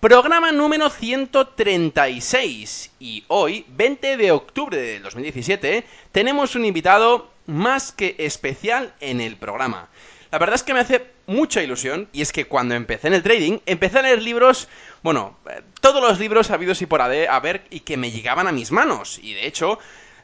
Programa número 136 y hoy, 20 de octubre de 2017, tenemos un invitado más que especial en el programa. La verdad es que me hace mucha ilusión y es que cuando empecé en el trading, empecé a leer libros, bueno, eh, todos los libros habidos y por haber y que me llegaban a mis manos. Y de hecho,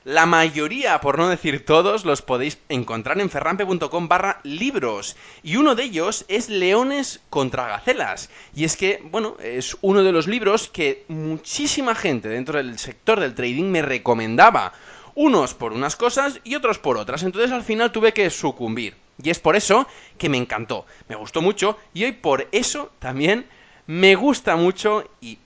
la mayoría, por no decir todos, los podéis encontrar en ferrampe.com barra libros. Y uno de ellos es Leones contra Gacelas. Y es que, bueno, es uno de los libros que muchísima gente dentro del sector del trading me recomendaba. Unos por unas cosas y otros por otras. Entonces al final tuve que sucumbir. Y es por eso que me encantó. Me gustó mucho y hoy por eso también me gusta mucho y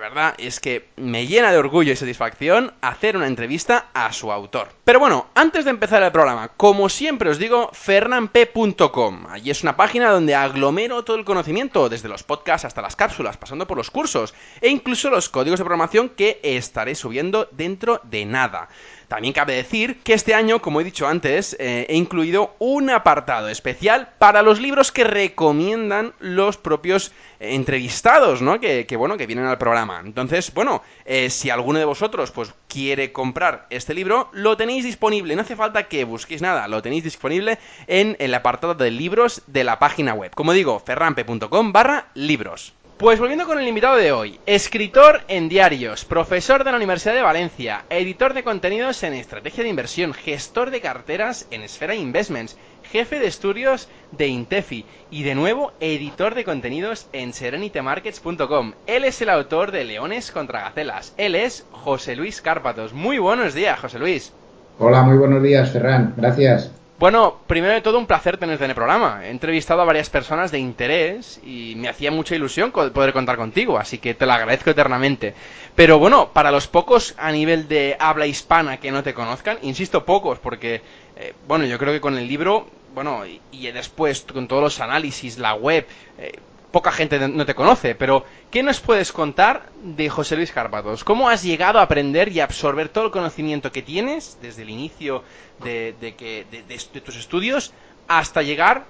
la verdad es que me llena de orgullo y satisfacción hacer una entrevista a su autor. Pero bueno, antes de empezar el programa, como siempre os digo, fernanp.com. Allí es una página donde aglomero todo el conocimiento, desde los podcasts hasta las cápsulas, pasando por los cursos e incluso los códigos de programación que estaré subiendo dentro de nada. También cabe decir que este año, como he dicho antes, eh, he incluido un apartado especial para los libros que recomiendan los propios entrevistados, ¿no? Que, bueno, que vienen al programa. Entonces, bueno, eh, si alguno de vosotros pues quiere comprar este libro, lo tenéis disponible. No hace falta que busquéis nada, lo tenéis disponible en el apartado de libros de la página web. Como digo, ferrampe.com barra libros. Pues volviendo con el invitado de hoy, escritor en diarios, profesor de la Universidad de Valencia, editor de contenidos en estrategia de inversión, gestor de carteras en Esfera Investments, jefe de estudios de Intefi y de nuevo editor de contenidos en serenitymarkets.com. Él es el autor de Leones contra Gacelas. Él es José Luis Cárpatos. Muy buenos días, José Luis. Hola, muy buenos días, Ferran. Gracias. Bueno, primero de todo un placer tenerte en el programa. He entrevistado a varias personas de interés y me hacía mucha ilusión poder contar contigo, así que te lo agradezco eternamente. Pero bueno, para los pocos a nivel de habla hispana que no te conozcan, insisto pocos, porque eh, bueno, yo creo que con el libro, bueno, y, después con todos los análisis, la web, eh, poca gente no te conoce, pero ¿qué nos puedes contar de José Luis Carpatos? ¿Cómo has llegado a aprender y absorber todo el conocimiento que tienes desde el inicio de, que, de, tus estudios hasta llegar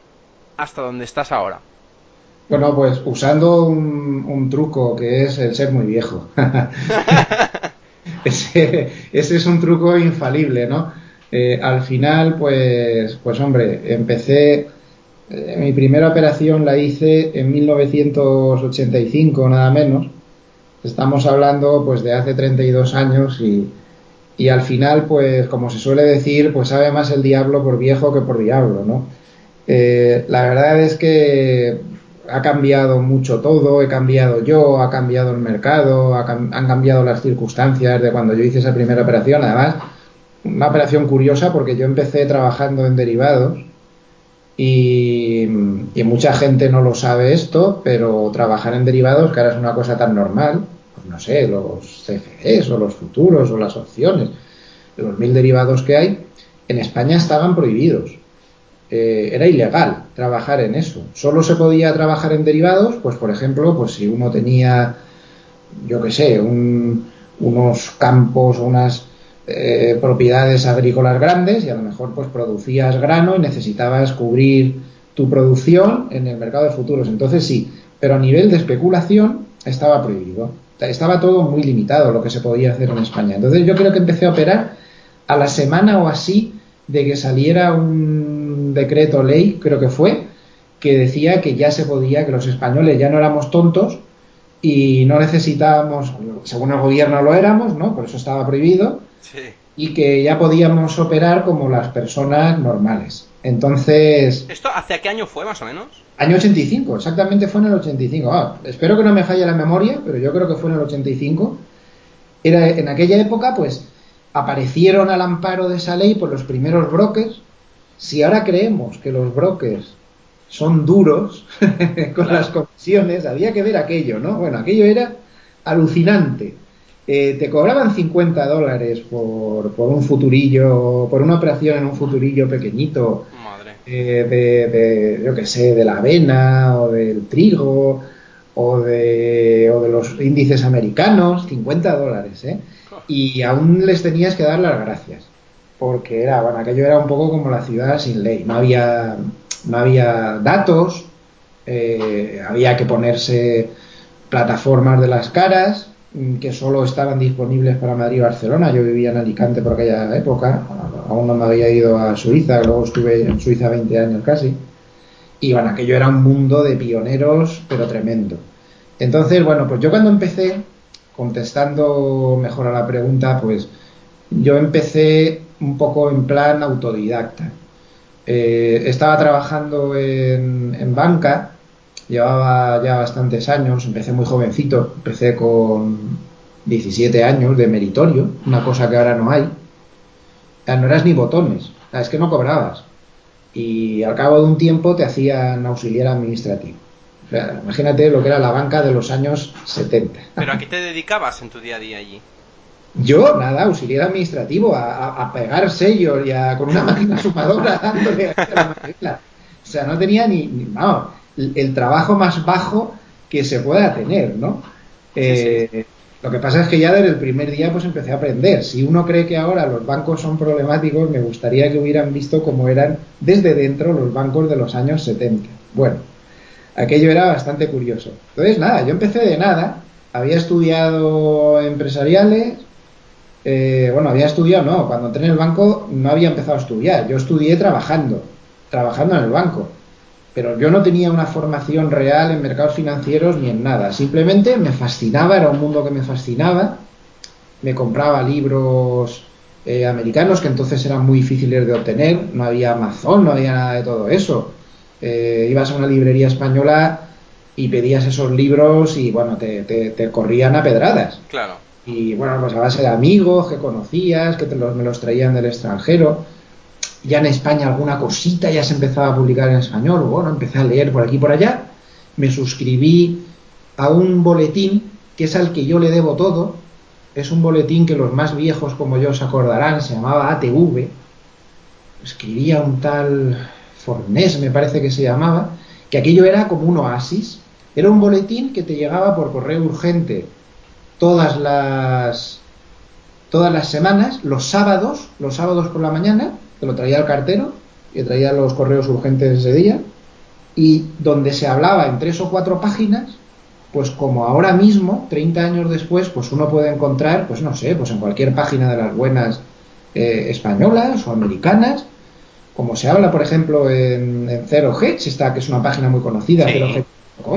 hasta donde estás ahora? Bueno, pues usando un, truco que es el ser muy viejo. ese, es un truco infalible, ¿no? Eh, al final, pues, pues hombre, empecé eh, mi primera operación la hice en 1985, nada menos. Estamos hablando pues de hace 32 años y, y al final, pues como se suele decir, pues sabe más el diablo por viejo que por diablo, ¿no? Eh, la verdad es que ha cambiado mucho todo, he cambiado yo, ha cambiado el mercado, han cambiado las circunstancias de cuando yo hice esa primera operación. Además, una operación curiosa porque yo empecé trabajando en derivados y, mucha gente no lo sabe esto, pero trabajar en derivados, que ahora es una cosa tan normal, pues no sé, los CFDs o los futuros o las opciones, los mil derivados que hay, en España estaban prohibidos. Eh, era ilegal trabajar en eso. Solo se podía trabajar en derivados, pues por ejemplo, pues si uno tenía, yo qué sé, unos campos unas eh, propiedades agrícolas grandes y a lo mejor pues producías grano y necesitabas cubrir tu producción en el mercado de futuros. Entonces sí, pero a nivel de especulación estaba prohibido. Estaba todo muy limitado lo que se podía hacer en España. Entonces yo creo que empecé a operar a la semana o así de que saliera un decreto ley, creo que fue, que decía que ya se podía, que los españoles ya no éramos tontos y no necesitábamos, según el gobierno lo éramos, ¿no? Por eso estaba prohibido. Sí. Y que ya podíamos operar como las personas normales. Entonces, ¿Esto hace qué año fue, más o menos? año 85, exactamente fue en el 85. Ah, espero que no me falle la memoria, pero yo creo que fue en el 85. Era en aquella época, pues aparecieron al amparo de esa ley por los primeros brokers. Si ahora creemos que los brokers son duros con Claro. las comisiones, había que ver aquello, ¿no? Bueno, aquello era alucinante. Eh, te cobraban 50 dólares por, por un futurillo, por una operación en un futurillo pequeñito, Madre. eh, de, de, yo qué sé, de la avena o del trigo o de, o de los índices americanos, 50 dólares, ¿eh? Y aún les tenías que dar las gracias, porque era, bueno, aquello era un poco como la ciudad sin ley, no había, no había datos, eh, había que ponerse plataformas de las caras mm, que solo estaban disponibles para Madrid y Barcelona. Yo vivía en Alicante por aquella época, aún no me había ido a Suiza, luego estuve en Suiza 20 años casi. Y bueno, aquello era un mundo de pioneros, pero tremendo. Entonces, bueno, pues yo cuando empecé, contestando mejor a la pregunta, pues yo empecé un poco en plan autodidacta. Eh, estaba trabajando en, en banca, llevaba ya bastantes años, empecé muy jovencito, empecé con 17 años de meritorio, una cosa que ahora no hay. No eras ni botones, es que no cobrabas. Y al cabo de un tiempo te hacían auxiliar administrativo. O sea, imagínate lo que era la banca de los años 70. ¿Pero a qué te dedicabas en tu día a día allí? Yo, nada, auxiliar administrativo, a, a- a pegar sellos y a, con una máquina sumadora dándole a la manivela. O sea, no tenía ni, ni- vamos, el, el trabajo más bajo que se pueda tener, ¿no? Eh, Lo que pasa es que ya desde el primer día pues empecé a aprender. Si uno cree que ahora los bancos son problemáticos, me gustaría que hubieran visto cómo eran desde dentro los bancos de los años 70. Bueno, aquello era bastante curioso. Entonces, nada, yo empecé de nada, había estudiado empresariales, eh, bueno, había estudiado, no, cuando entré en el banco no había empezado a estudiar, yo estudié trabajando, trabajando en el banco, pero yo no tenía una formación real en mercados financieros ni en nada, simplemente me fascinaba, era un mundo que me fascinaba, me compraba libros eh, americanos que entonces eran muy difíciles de obtener, no había Amazon, no había nada de todo eso. Eh, ibas a una librería española y pedías esos libros y bueno, te, te- te corrían a pedradas. Claro. Y bueno, pues a base de amigos que conocías, que te los, me los traían del extranjero. Ya en España alguna cosita ya se empezaba a publicar en español. Bueno, empecé a leer por aquí y por allá. Me suscribí a un boletín que es al que yo le debo todo. Es un boletín que los más viejos como yo se acordarán, se llamaba ATV. Escribía un tal Fornés, me parece que se llamaba, que aquello era como un oasis. Era un boletín que te llegaba por correo urgente todas las todas las semanas, los sábados, los sábados por la mañana, te lo traía el cartero, que traía los correos urgentes ese día, y donde se hablaba en tres o cuatro páginas, pues como ahora mismo, 30 años después, pues uno puede encontrar, pues no sé, pues en cualquier página de las buenas eh, españolas o americanas, como se habla, por ejemplo, en, en Zero Hedge, esta que es una página muy conocida, Sí. Zero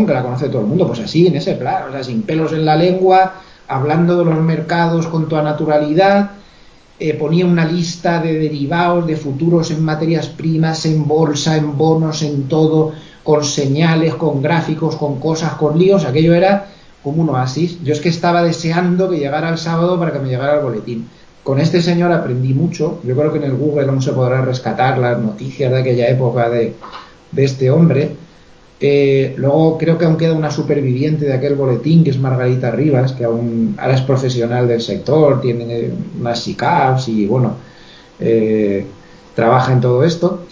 que la conoce todo el mundo, pues así, en ese plan, o sea, sin pelos en la lengua, hablando de los mercados con toda naturalidad, eh, ponía una lista de derivados, de futuros en materias primas, en bolsa, en bonos, en todo, con señales, con gráficos, con cosas, con líos, aquello era como un oasis. Yo es que estaba deseando que llegara el sábado para que me llegara el boletín. Con este señor aprendí mucho, yo creo que en el Google aún se podrá rescatar las noticias de aquella época de, de este hombre. Eh, luego creo que aún queda una superviviente de aquel boletín, que es Margarita Rivas, que aún ahora es profesional del sector, tiene unas SICAPs y bueno, eh, trabaja en todo esto.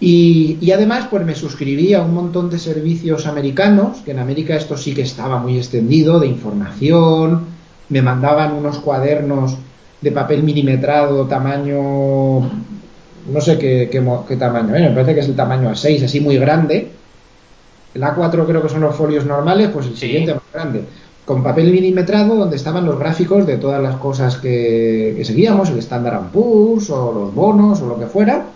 Y, además, pues me suscribí a un montón de servicios americanos, que en América esto sí que estaba muy extendido, de información, me mandaban unos cuadernos de papel milimetrado, tamaño, no sé qué, qué qué tamaño, ¿eh? me parece que es el tamaño A6, así muy grande. El A4 creo que son los folios normales, pues el Sí. siguiente más grande. Con papel milimetrado donde estaban los gráficos de todas las cosas que, que seguíamos, el Standard Poor's o los bonos o lo que fuera.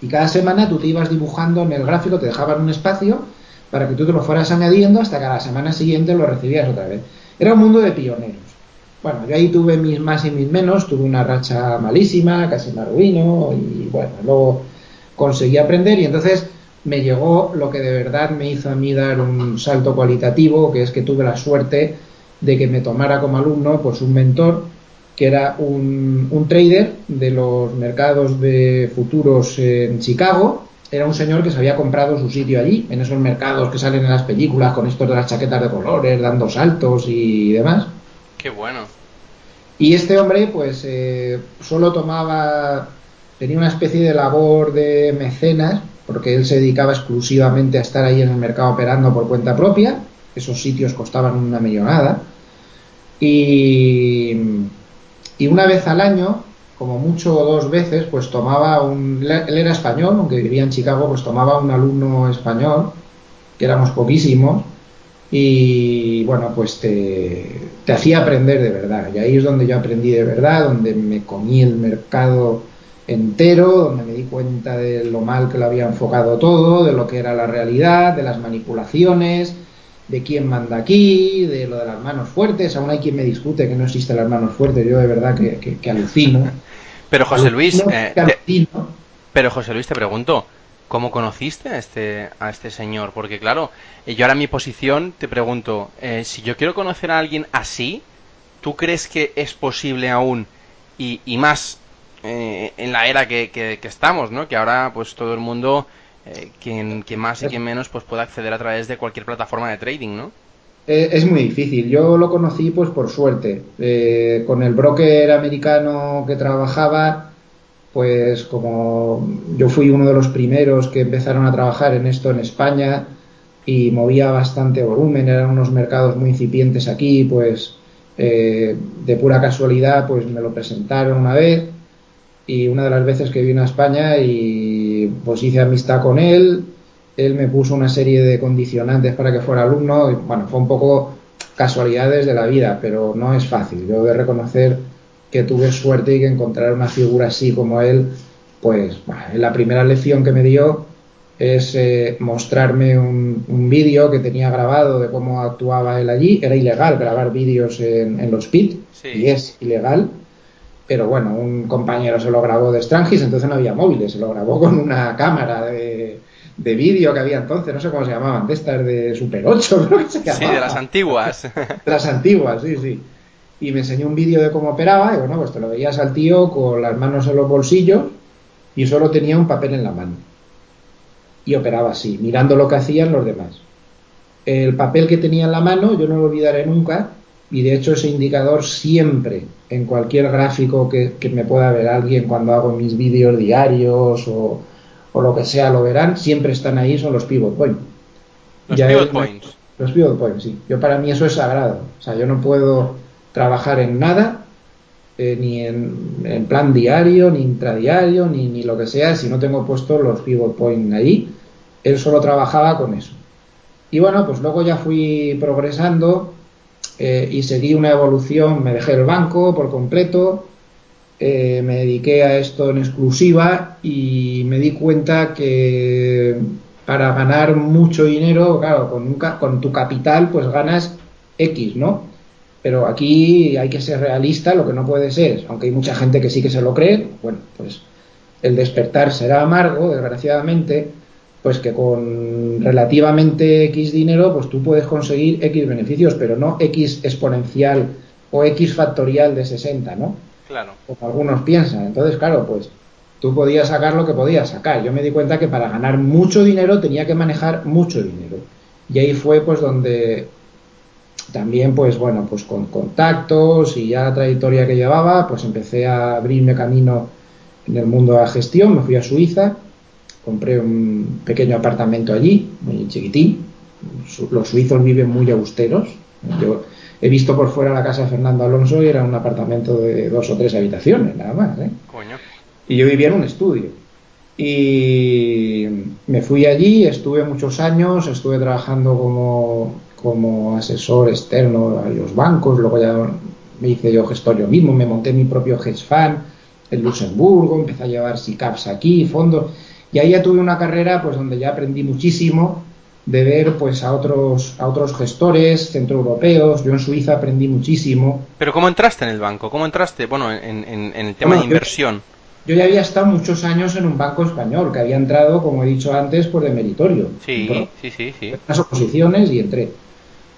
Y cada semana tú te ibas dibujando en el gráfico, te dejaban un espacio para que tú te lo fueras añadiendo hasta que a la semana siguiente lo recibías otra vez. Era un mundo de pioneros. Bueno, yo ahí tuve mis más y mis menos, tuve una racha malísima, casi me arruino y bueno, luego conseguí aprender y entonces me llegó lo que de verdad me hizo a mí dar un salto cualitativo, que es que tuve la suerte de que me tomara como alumno pues un mentor que era un, un trader de los mercados de futuros en Chicago era un señor que se había comprado su sitio allí, en esos mercados que salen en las películas con estos de las chaquetas de colores, dando saltos y demás. Qué bueno. Y este hombre, pues, eh, solo tomaba, tenía una especie de labor de mecenas, porque él se dedicaba exclusivamente a estar ahí en el mercado operando por cuenta propia. Esos sitios costaban una millonada. Y, y una vez al año como mucho dos veces, pues tomaba un... Él era español, aunque vivía en Chicago, pues tomaba un alumno español, que éramos poquísimos, y bueno, pues te, te hacía aprender de verdad. Y ahí es donde yo aprendí de verdad, donde me comí el mercado entero, donde me di cuenta de lo mal que lo había enfocado todo, de lo que era la realidad, de las manipulaciones, de quién manda aquí, de lo de las manos fuertes. Aún hay quien me discute que no existen las manos fuertes. Yo de verdad que, que alucino. Pero José Luis, eh, te, pero José Luis te pregunto, ¿cómo conociste a este a este señor? Porque claro, eh, yo ahora en mi posición te pregunto, eh, si yo quiero conocer a alguien así, ¿tú crees que es posible aún y, y más en la era que, estamos, ¿no? Que ahora pues todo el mundo, quien, quien más y quien menos, pues puede acceder a través de cualquier plataforma de trading, ¿no? es muy difícil. Yo lo conocí pues por suerte. Eh, con el broker americano que trabajaba, pues como yo fui uno de los primeros que empezaron a trabajar en esto en España y movía bastante volumen, eran unos mercados muy incipientes aquí, pues eh, de pura casualidad pues me lo presentaron una vez y una de las veces que vine a España y pues hice amistad con él él me puso una serie de condicionantes para que fuera alumno. Y, bueno, fue un poco casualidades de la vida, pero no es fácil. Yo de reconocer que tuve suerte y que encontrar una figura así como él, pues la primera lección que me dio es eh, mostrarme un, vídeo que tenía grabado de cómo actuaba él allí. Era ilegal grabar vídeos en, los PIT y es ilegal. Pero bueno, un compañero se lo grabó de Strangis, entonces no había móviles, se lo grabó con una cámara de, de vídeo que había entonces, no sé cómo se llamaban, de estas de Super 8, creo que se Sí, de las antiguas. De las antiguas, sí, sí. Y me enseñó un vídeo de cómo operaba, y bueno, pues te lo veías al tío con las manos en los bolsillos y solo tenía un papel en la mano. Y operaba así, mirando lo que hacían los demás. El papel que tenía en la mano, yo no lo olvidaré nunca, y de hecho ese indicador siempre, en cualquier gráfico que, que me pueda ver alguien cuando hago mis vídeos diarios o, o lo que sea lo verán, siempre están ahí, son los pivot points. Los pivot points. Los pivot points, sí. Yo para mí eso es sagrado. O sea, yo no puedo trabajar en nada, eh, ni en, plan diario, ni intradiario, ni, ni lo que sea, si no tengo puesto los pivot points ahí. Él solo trabajaba con eso. Y bueno, pues luego ya fui progresando eh, y seguí una evolución, me dejé el banco por completo, eh, me dediqué a esto en exclusiva y me di cuenta que para ganar mucho dinero, claro, con, con tu capital pues ganas X, ¿no? Pero aquí hay que ser realista, lo que no puede ser, aunque hay mucha gente que sí que se lo cree, bueno, pues el despertar será amargo, desgraciadamente, pues que con relativamente X dinero, pues tú puedes conseguir X beneficios, pero no X exponencial o X factorial de 60, ¿no? Claro. Como algunos piensan. Entonces, claro, pues tú podías sacar lo que podías sacar. Yo me di cuenta que para ganar mucho dinero tenía que manejar mucho dinero. Y ahí fue pues donde también pues bueno, pues con contactos y ya la trayectoria que llevaba, pues empecé a abrirme camino en el mundo de la gestión, me fui a Suiza, compré un pequeño apartamento allí, muy chiquitín. Los suizos viven muy austeros. Yo he visto por fuera la casa de Fernando Alonso y era un apartamento de dos o tres habitaciones, nada más. ¿eh? Y yo vivía en un estudio. Y me fui allí, estuve muchos años, estuve trabajando como, como asesor externo a los bancos, luego ya me hice yo gestor yo mismo, me monté mi propio hedge fund en Luxemburgo, empecé a llevar SICAPs aquí, fondos, y ahí ya tuve una carrera pues donde ya aprendí muchísimo de ver pues a otros a otros gestores centroeuropeos. Yo en Suiza aprendí muchísimo. Pero ¿cómo entraste en el banco? ¿Cómo entraste, bueno, en, en, el tema de inversión? Yo, ya había estado muchos años en un banco español, que había entrado, como he dicho antes, por de meritorio. Sí, sí, sí, sí. Las oposiciones y entré.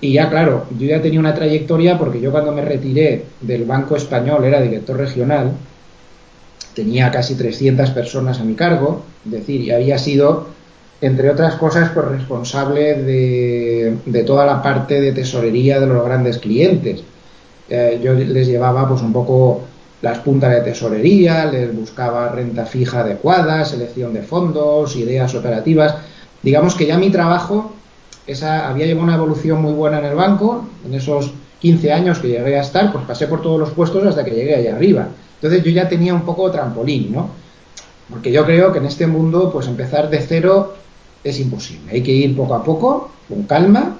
Y ya, claro, yo ya tenía una trayectoria porque yo cuando me retiré del Banco Español era director regional, tenía casi 300 personas a mi cargo, es decir, y había sido entre otras cosas, pues responsable de, toda la parte de tesorería de los grandes clientes. Eh, yo les llevaba pues un poco las puntas de tesorería, les buscaba renta fija adecuada, selección de fondos, ideas operativas. Digamos que ya mi trabajo esa, había llevado una evolución muy buena en el banco, en esos 15 años que llegué a estar, pues pasé por todos los puestos hasta que llegué allá arriba. Entonces yo ya tenía un poco trampolín, ¿no? Porque yo creo que en este mundo, pues empezar de cero es imposible. Hay que ir poco a poco, con calma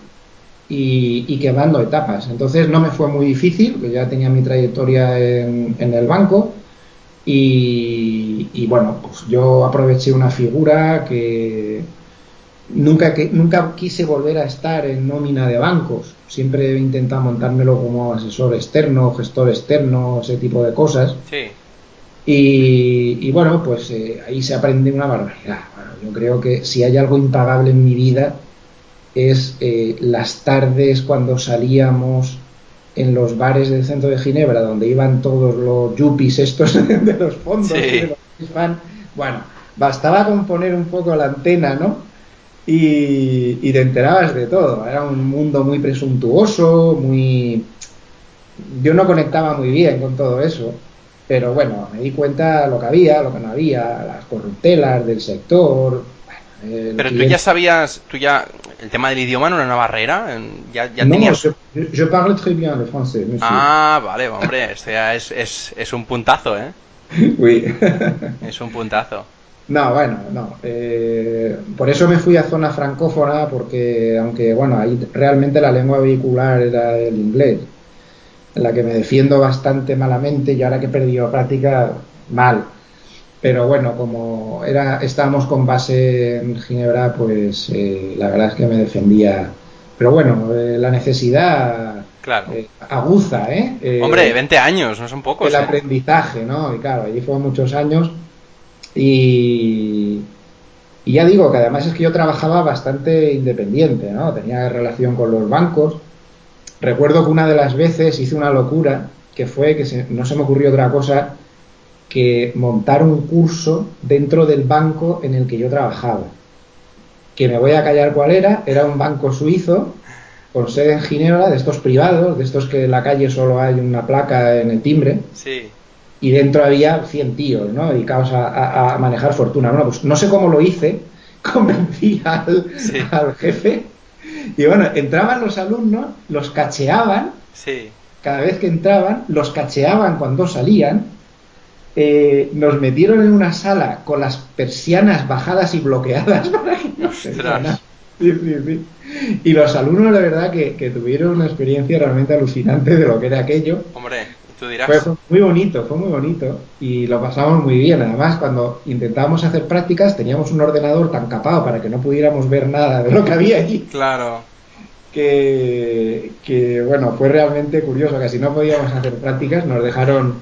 y, quemando etapas. Entonces no me fue muy difícil, que ya tenía mi trayectoria en, el banco. Y, bueno, pues yo aproveché una figura que nunca, que nunca quise volver a estar en nómina de bancos. Siempre he intentado montármelo como asesor externo, gestor externo, ese tipo de cosas. Sí. Y, bueno, pues eh, ahí se aprende una barbaridad. yo creo que si hay algo impagable en mi vida es eh, las tardes cuando salíamos en los bares del centro de Ginebra, donde iban todos los yuppies estos de los fondos, de los Bueno, bastaba con poner un poco la antena, ¿no? Y, y te enterabas de todo. Era un mundo muy presuntuoso, muy... Yo no conectaba muy bien con todo eso pero bueno, me di cuenta lo que había, lo que no había, las corruptelas del sector. Pero tú ya sabías, tú ya, el tema del idioma no era una barrera, ya, ya no, tenías... yo, yo parle très bien le français, Ah, vale, hombre, este ya es, es, es un puntazo, ¿eh? Oui. es un puntazo. No, bueno, no. Eh, por eso me fui a zona francófona, porque aunque, bueno, ahí realmente la lengua vehicular era el inglés en la que me defiendo bastante malamente y ahora que he perdido práctica, mal. Pero bueno, como era, estábamos con base en Ginebra, pues eh, la verdad es que me defendía. Pero bueno, eh, la necesidad claro. Eh, aguza, ¿eh? Hombre, 20 años, no son pocos. El aprendizaje, ¿no? Y claro, allí fueron muchos años y, ya digo que además es que yo trabajaba bastante independiente, ¿no? Tenía relación con los bancos Recuerdo que una de las veces hice una locura, que fue que no se me ocurrió otra cosa que montar un curso dentro del banco en el que yo trabajaba. Que me voy a callar cuál era, era un banco suizo con sede en Ginebra, de estos privados, de estos que en la calle solo hay una placa en el timbre. Sí. Y dentro había 100 tíos, ¿no? Dedicados a, manejar fortuna. Bueno, pues no sé cómo lo hice, convencí al, al jefe y bueno, entraban los alumnos, los cacheaban. Sí. Cada vez que entraban, los cacheaban cuando salían. Eh, nos metieron en una sala con las persianas bajadas y bloqueadas para que no se sí, sí, sí. Y los alumnos, la verdad, que, que, tuvieron una experiencia realmente alucinante de lo que era aquello. Hombre, tú dirás. Fue, muy bonito, fue muy bonito. Y lo pasamos muy bien. Además, cuando intentábamos hacer prácticas, teníamos un ordenador tan capado para que no pudiéramos ver nada de lo que había allí. Claro que, bueno, fue realmente curioso, que si no podíamos hacer prácticas nos dejaron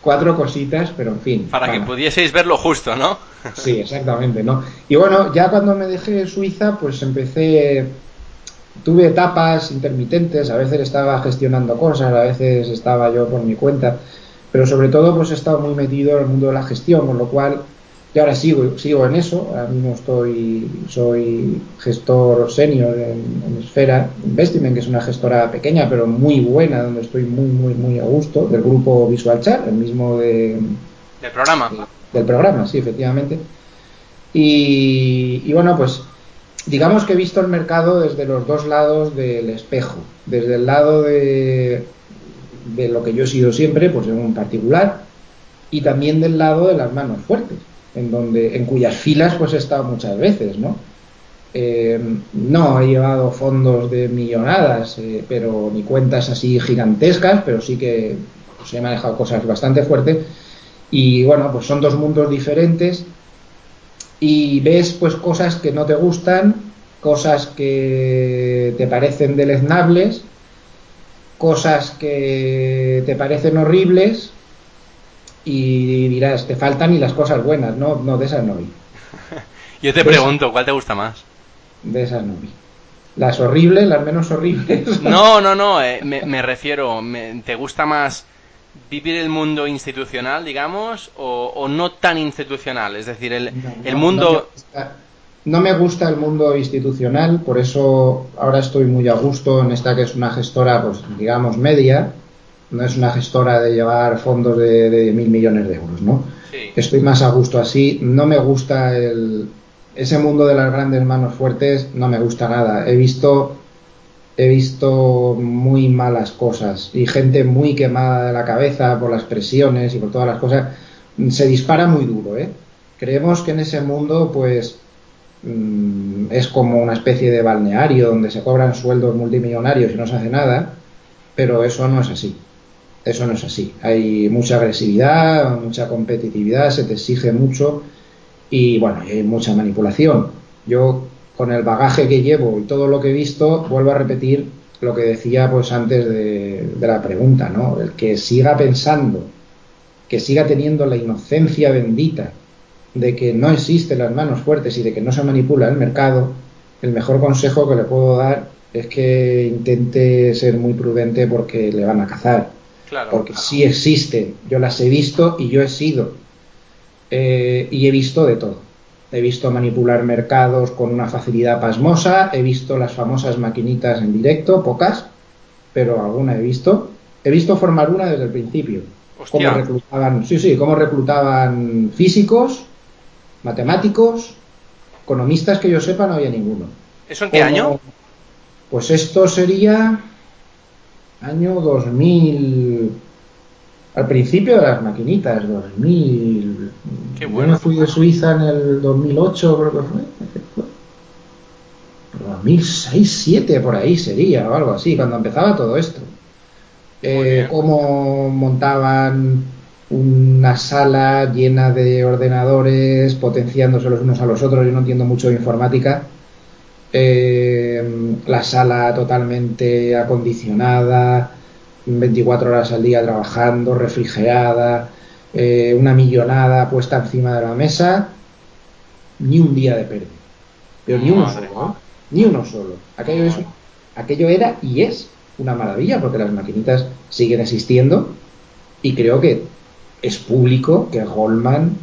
cuatro cositas, pero en fin. Para que pudieseis ver lo justo, ¿no? Sí, exactamente, ¿no? Y bueno, ya cuando me dejé Suiza, pues empecé, tuve etapas intermitentes, a veces estaba gestionando cosas, a veces estaba yo por mi cuenta, pero sobre todo pues he estado muy metido en el mundo de la gestión, con lo cual y ahora sigo, sigo en eso, ahora mismo estoy, soy gestor senior en, Esfera Investment, que es una gestora pequeña pero muy buena, donde estoy muy, muy, muy a gusto, del grupo Visual Chat, el mismo de, del programa. del programa, sí, efectivamente. Y, y bueno, pues digamos que he visto el mercado desde los dos lados del espejo, desde el lado de, de lo que yo he sido siempre, pues en un particular, y también del lado de las manos fuertes en, donde, en cuyas filas pues he estado muchas veces, ¿no? Eh, no he llevado fondos de millonadas, eh, pero ni cuentas así gigantescas, pero sí que pues, he manejado cosas bastante fuertes. Y bueno, pues son dos mundos diferentes y ves pues cosas que no te gustan, cosas que te parecen deleznables, cosas que te parecen horribles y dirás, te faltan y las cosas buenas, no, no de esas no vi. Yo te pregunto, ¿cuál te gusta más? De esas no vi. Las horribles, las menos horribles. No, no, no, eh, me, refiero, ¿te gusta más vivir el mundo institucional, digamos, o, no tan institucional? Es decir, el, el mundo... No me, gusta, el mundo institucional, por eso ahora estoy muy a gusto en esta que es una gestora, pues digamos, media, no es una gestora de llevar fondos de, mil millones de euros, ¿no? Estoy más a gusto así, no me gusta el, ese mundo de las grandes manos fuertes, no me gusta nada. He visto he visto muy malas cosas y gente muy quemada de la cabeza por las presiones y por todas las cosas. Se dispara muy duro, ¿eh? Creemos que en ese mundo, pues, mm, es como una especie de balneario donde se cobran sueldos multimillonarios y no se hace nada, pero eso no es así. Eso no es así. Hay mucha agresividad, mucha competitividad, se te exige mucho y bueno, hay mucha manipulación. Yo con el bagaje que llevo y todo lo que he visto, vuelvo a repetir lo que decía pues antes de, la pregunta, ¿no? El que siga pensando, que siga teniendo la inocencia bendita de que no existen las manos fuertes y de que no se manipula el mercado, el mejor consejo que le puedo dar es que intente ser muy prudente porque le van a cazar. porque sí existen, yo las he visto y yo he sido. Eh, y he visto de todo he visto manipular mercados con una facilidad pasmosa, he visto las famosas maquinitas en directo, pocas, pero alguna he visto. He visto formar una desde el principio. Cómo reclutaban, sí, sí, cómo reclutaban físicos, matemáticos, economistas que yo sepa no había ninguno. ¿Eso en qué año? Pues esto sería año 2000 al principio de las maquinitas, 2000. Qué bueno. Yo me fui de Suiza en el 2008, creo que fue. 2006, 2007 por ahí sería, o algo así, cuando empezaba todo esto. Eh, cómo montaban una sala llena de ordenadores, potenciándose los unos a los otros. Yo no entiendo mucho de informática. Eh, la sala totalmente acondicionada, 24 horas al día trabajando, refrigerada, eh, una millonada puesta encima de la mesa, ni un día de pérdida. Pero ni uno solo, ni uno solo. Aquello, es, aquello era y es una maravilla porque las maquinitas siguen existiendo y creo que es público que Goldman,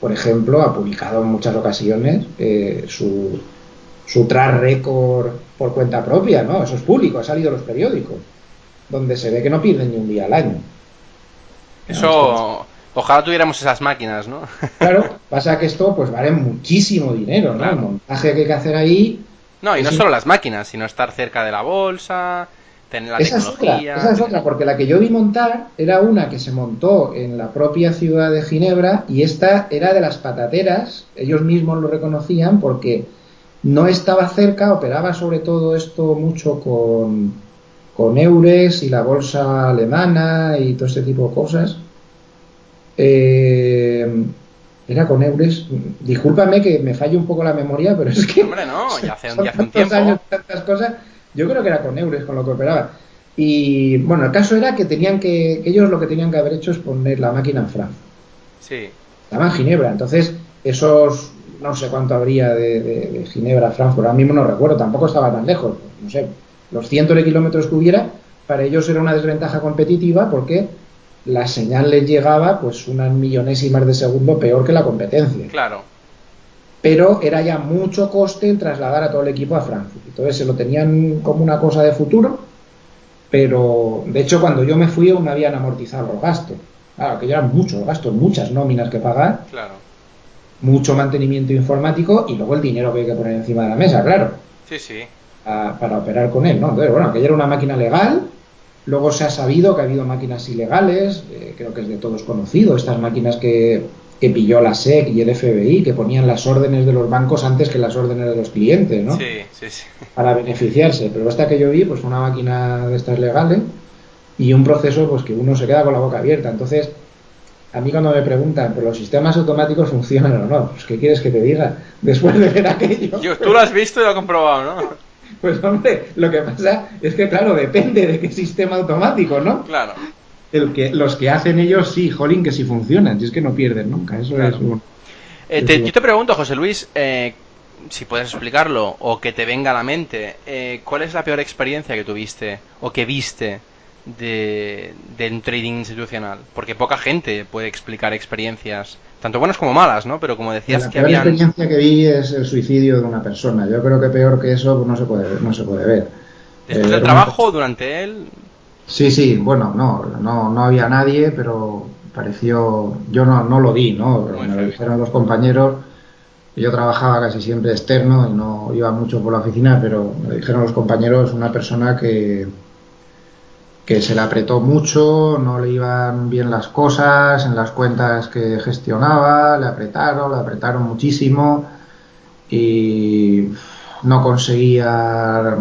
por ejemplo, ha publicado en muchas ocasiones eh, su, su track record por cuenta propia, ¿no? Eso es público, ha salido en los periódicos donde se ve que no pierden ni un día al año. Eso, ojalá tuviéramos esas máquinas, ¿no? Claro, pasa que esto pues vale muchísimo dinero, ¿no? El montaje que hay que hacer ahí. No, y no solo las máquinas, sino estar cerca de la bolsa, tener la esa tecnología. Es otra, esa es otra, porque la que yo vi montar era una que se montó en la propia ciudad de Ginebra y esta era de las patateras, ellos mismos lo reconocían porque no estaba cerca, operaba sobre todo esto mucho con con Eures y la bolsa alemana y todo este tipo de cosas. Eh, era con Eures. Discúlpame que me falle un poco la memoria, pero es que. Hombre, no, ya hace, un tiempo. años, tantas cosas. Yo creo que era con Eures con lo que operaba. Y bueno, el caso era que tenían que. Ellos lo que tenían que haber hecho es poner la máquina en Francia. Sí. Estaba en Ginebra. Entonces, esos. No sé cuánto habría de, de Ginebra a Frankfurt. Ahora mismo no recuerdo. Tampoco estaba tan lejos. No sé, los cientos de kilómetros que hubiera, para ellos era una desventaja competitiva porque la señal les llegaba pues unas millonésimas de segundo peor que la competencia. Claro. Pero era ya mucho coste en trasladar a todo el equipo a Frankfurt. Entonces se lo tenían como una cosa de futuro, pero de hecho cuando yo me fui aún me habían amortizado los gastos. Claro, que ya eran muchos gastos, muchas nóminas que pagar. Claro. Mucho mantenimiento informático y luego el dinero que hay que poner encima de la mesa, claro. Sí, sí para operar con él, ¿no? Entonces, bueno, aquella era una máquina legal, luego se ha sabido que ha habido máquinas ilegales, eh, creo que es de todos conocido, estas máquinas que, que, pilló la SEC y el FBI, que ponían las órdenes de los bancos antes que las órdenes de los clientes, ¿no? Sí, sí, sí. Para beneficiarse, pero esta que yo vi, pues fue una máquina de estas legales y un proceso pues que uno se queda con la boca abierta. Entonces, a mí cuando me preguntan, ¿pero los sistemas automáticos funcionan o no? Pues, ¿qué quieres que te diga? Después de ver aquello. Yo, tú lo has visto y lo has comprobado, ¿no? Pues hombre, lo que pasa es que, claro, depende de qué sistema automático, ¿no? Claro. El que, los que hacen ellos, sí, jolín, que sí funcionan. Si es que no pierden nunca. Eso Claro. es un... Eh, te- yo te pregunto, José Luis, eh, si puedes explicarlo o que te venga a la mente, eh, ¿cuál es la peor experiencia que tuviste o que viste de, de un trading institucional? Porque poca gente puede explicar experiencias, tanto buenas como malas, ¿no? Pero como decías La que habían... experiencia que vi es el suicidio de una persona. Yo creo que peor que eso pues, no se puede, no se puede ver. Después Eh, del trabajo, durante él... Sí, sí, bueno, no, no, no había nadie, pero pareció, yo no, no lo vi, ¿no? Pero me lo dijeron los compañeros. Yo trabajaba casi siempre externo y no iba mucho por la oficina, pero me lo dijeron los compañeros, una persona que, que se le apretó mucho, no le iban bien las cosas en las cuentas que gestionaba, le apretaron, le apretaron muchísimo y no conseguía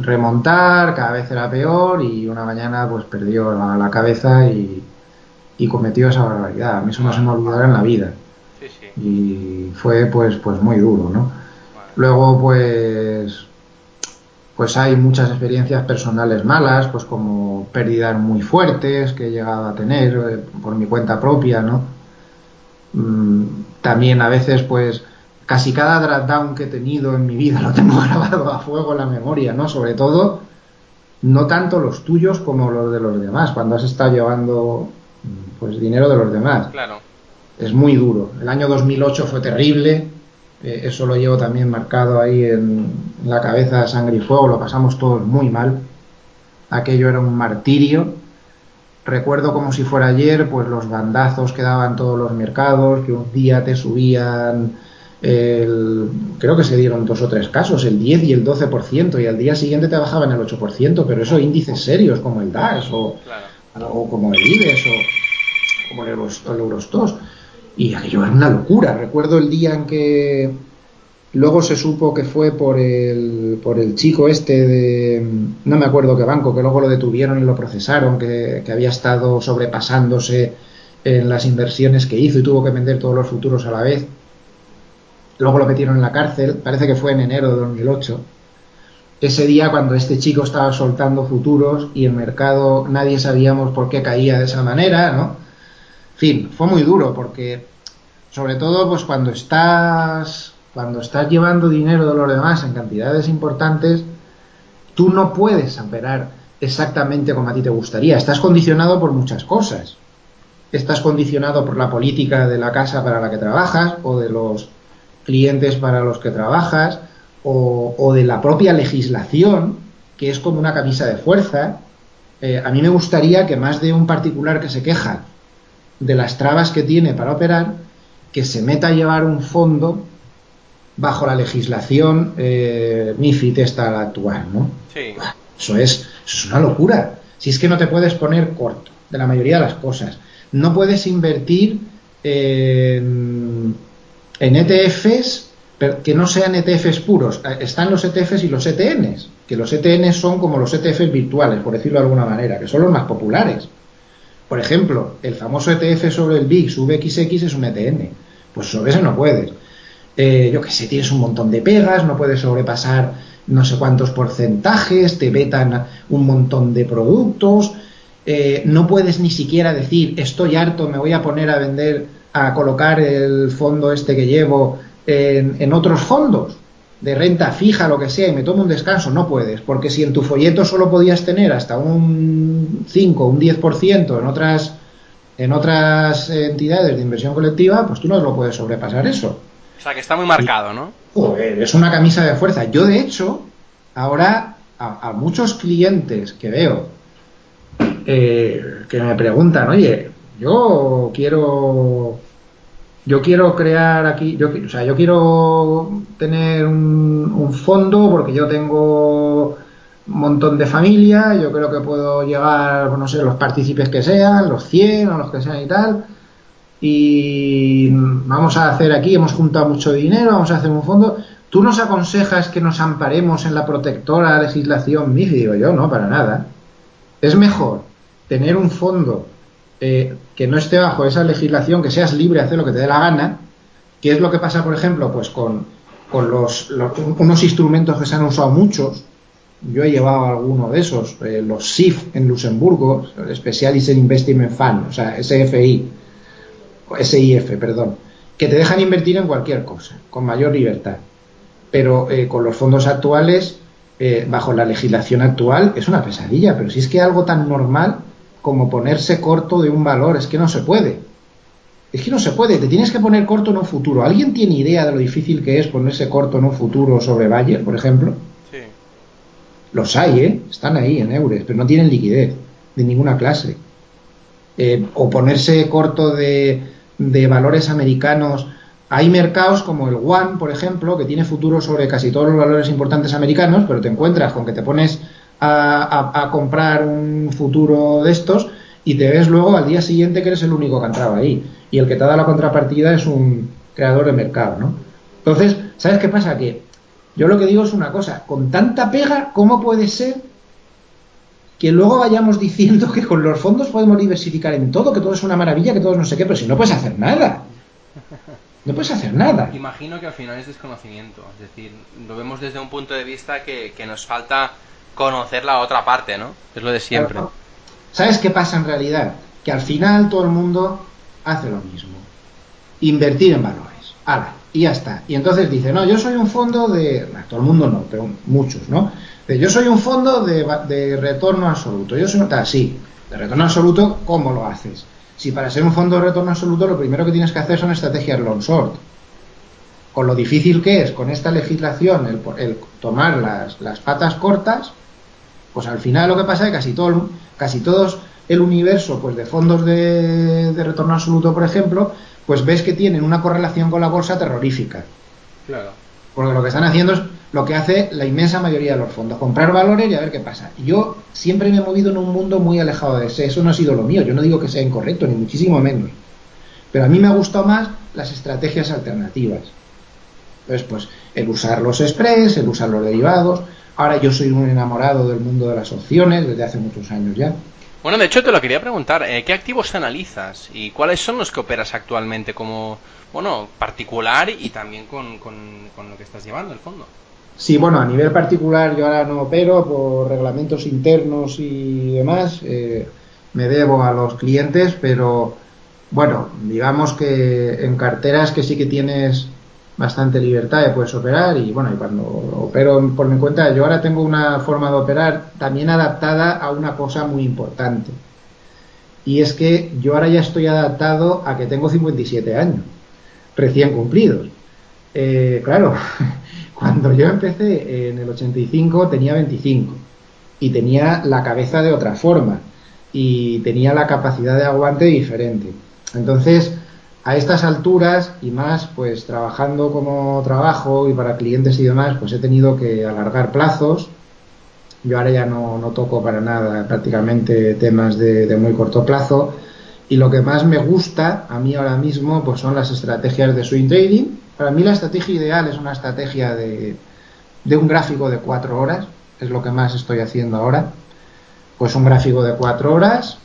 remontar, cada vez era peor y una mañana pues perdió la, la cabeza y, y cometió esa barbaridad. A mí eso no se me olvidará en la vida Sí, sí. y fue pues pues muy duro, ¿no? Luego pues pues hay muchas experiencias personales malas, pues como pérdidas muy fuertes que he llegado a tener eh, por mi cuenta propia, ¿no? Mm, también a veces pues casi cada drawdown que he tenido en mi vida lo tengo grabado a fuego en la memoria, ¿no? Sobre todo no tanto los tuyos como los de los demás, cuando has estado llevando pues dinero de los demás Claro. es muy duro. El año 2008 fue terrible, eh, eso lo llevo también marcado ahí en, en la cabeza, sangre y fuego, lo pasamos todos muy mal. Aquello era un martirio. Recuerdo como si fuera ayer, pues los bandazos que daban todos los mercados, que un día te subían, el, creo que se dieron dos o tres casos, el 10 y el 12%, y al día siguiente te bajaban el 8%, pero eso índices serios como el DAX o, Claro. o como el IBEX o como el, Euros- el Eurostos. Y aquello era una locura. Recuerdo el día en que luego se supo que fue por el, por el chico este de, no me acuerdo qué banco, que luego lo detuvieron y lo procesaron, que, que había estado sobrepasándose en las inversiones que hizo y tuvo que vender todos los futuros a la vez. Luego lo metieron en la cárcel, parece que fue en enero de 2008 ese día cuando este chico estaba soltando futuros y el mercado nadie sabíamos por qué caía de esa manera, ¿no? Fin, fue muy duro porque sobre todo pues cuando estás cuando estás llevando dinero de los demás en cantidades importantes, tú no puedes operar exactamente como a ti te gustaría, estás condicionado por muchas cosas. Estás condicionado por la política de la casa para la que trabajas o de los clientes para los que trabajas o, o de la propia legislación, que es como una camisa de fuerza. Eh, a mí me gustaría que más de un particular que se queja de las trabas que tiene para operar, que se meta a llevar un fondo bajo la legislación eh, MIFID esta actual, ¿no? Sí. Eso es, eso es una locura. Si es que no te puedes poner corto de la mayoría de las cosas. No puedes invertir en, en ETFs que no sean ETFs puros. Eh, Están los ETFs y los ETNs, que los ETNs son como los ETFs virtuales, por decirlo de alguna manera, que son los más populares. Por ejemplo, el famoso ETF sobre el VIX, VXX, es un ETN. Pues sobre ese no puedes. Eh, yo que sé, tienes un montón de pegas, no puedes sobrepasar no sé cuántos porcentajes, te vetan un montón de productos, eh, no puedes ni siquiera decir estoy harto, me voy a poner a vender, a colocar el fondo este que llevo en otros fondos de renta fija, lo que sea, y me tomo un descanso, no puedes, porque si en tu folleto solo podías tener hasta un 5, un 10% en otras, en otras entidades de inversión colectiva, pues tú no lo puedes sobrepasar eso. O sea, que está muy marcado, ¿no? Joder, es una camisa de fuerza. Yo, de hecho, ahora a, a muchos clientes que veo eh, que me preguntan, oye, yo quiero yo quiero crear aquí, yo, o sea, yo quiero tener un, un, fondo porque yo tengo un montón de familia, yo creo que puedo llegar, no sé, los partícipes que sean, los 100 o los que sean y tal, y vamos a hacer aquí, hemos juntado mucho dinero, vamos a hacer un fondo. ¿Tú nos aconsejas que nos amparemos en la protectora legislación MIFID? Digo yo, no, para nada. Es mejor tener un fondo eh, que no esté bajo esa legislación, que seas libre de hacer lo que te dé la gana, que es lo que pasa, por ejemplo, pues con, con los, unos instrumentos que se han usado muchos. Yo he llevado alguno de esos, eh, los SIF en Luxemburgo, Specialist Investment Fund, o sea, SFI, SIF, perdón, que te dejan invertir en cualquier cosa, con mayor libertad. Pero eh, con los fondos actuales, eh, bajo la legislación actual, es una pesadilla. Pero si es que algo tan normal como ponerse corto de un valor, es que no se puede. Es que no se puede, te tienes que poner corto en un futuro. ¿Alguien tiene idea de lo difícil que es ponerse corto en un futuro sobre Bayer, por ejemplo? Sí. Los hay, ¿eh? Están ahí en Eures, pero no tienen liquidez de ninguna clase. Eh, o ponerse corto de, de valores americanos. Hay mercados como el One, por ejemplo, que tiene futuro sobre casi todos los valores importantes americanos, pero te encuentras con que te pones a, comprar un futuro de estos y te ves luego al día siguiente que eres el único que ha entrado ahí y el que te da la contrapartida es un creador de mercado, ¿no? Entonces, ¿sabes qué pasa? Que yo lo que digo es una cosa, con tanta pega, ¿cómo puede ser que luego vayamos diciendo que con los fondos podemos diversificar en todo, que todo es una maravilla, que todo no sé qué, pero si no puedes hacer nada? No puedes hacer nada. Imagino que al final es desconocimiento, es decir, lo vemos desde un punto de vista que, nos falta conocer la otra parte, ¿no? Es lo de siempre. ¿Sabes qué pasa en realidad? Que al final todo el mundo hace lo mismo. Invertir en valores. ¡Hala! Y ya está. Y entonces dice, no, yo soy un fondo de... todo el mundo no, pero muchos, ¿no? De, yo soy un fondo de, de retorno absoluto. Yo soy un... Sí, de retorno absoluto, ¿cómo lo haces? Si para ser un fondo de retorno absoluto lo primero que tienes que hacer son estrategias long short. Con lo difícil que es con esta legislación el, el tomar las, las, patas cortas, pues al final lo que pasa es que casi, todo, casi todos el universo pues de fondos de, retorno absoluto, por ejemplo, pues ves que tienen una correlación con la bolsa terrorífica. Claro. Porque lo que están haciendo es lo que hace la inmensa mayoría de los fondos, comprar valores y a ver qué pasa. Yo siempre me he movido en un mundo muy alejado de ese, eso no ha sido lo mío, yo no digo que sea incorrecto, ni muchísimo menos. Pero a mí me ha gustado más las estrategias alternativas. Entonces, pues el usar los express, el usar los derivados. Ahora yo soy un enamorado del mundo de las opciones desde hace muchos años ya. Bueno, de hecho te lo quería preguntar, eh, ¿qué activos analizas y cuáles son los que operas actualmente como, bueno, particular y también con, con, lo que estás llevando, el fondo? Sí, bueno, a nivel particular yo ahora no opero por reglamentos internos y demás, eh, me debo a los clientes, pero bueno, digamos que en carteras que sí que tienes bastante libertad de puedes operar y bueno, y cuando opero por mi cuenta, yo ahora tengo una forma de operar también adaptada a una cosa muy importante. Y es que yo ahora ya estoy adaptado a que tengo 57 años, recién cumplidos. Eh, claro, cuando yo empecé en el 85 tenía 25 y tenía la cabeza de otra forma y tenía la capacidad de aguante diferente. Entonces, a estas alturas y más, pues trabajando como trabajo y para clientes y demás, pues he tenido que alargar plazos. Yo ahora ya no, no toco para nada prácticamente temas de, muy corto plazo. Y lo que más me gusta a mí ahora mismo, pues son las estrategias de swing trading. Para mí la estrategia ideal es una estrategia de, de un gráfico de cuatro horas, es lo que más estoy haciendo ahora. Pues un gráfico de cuatro horas,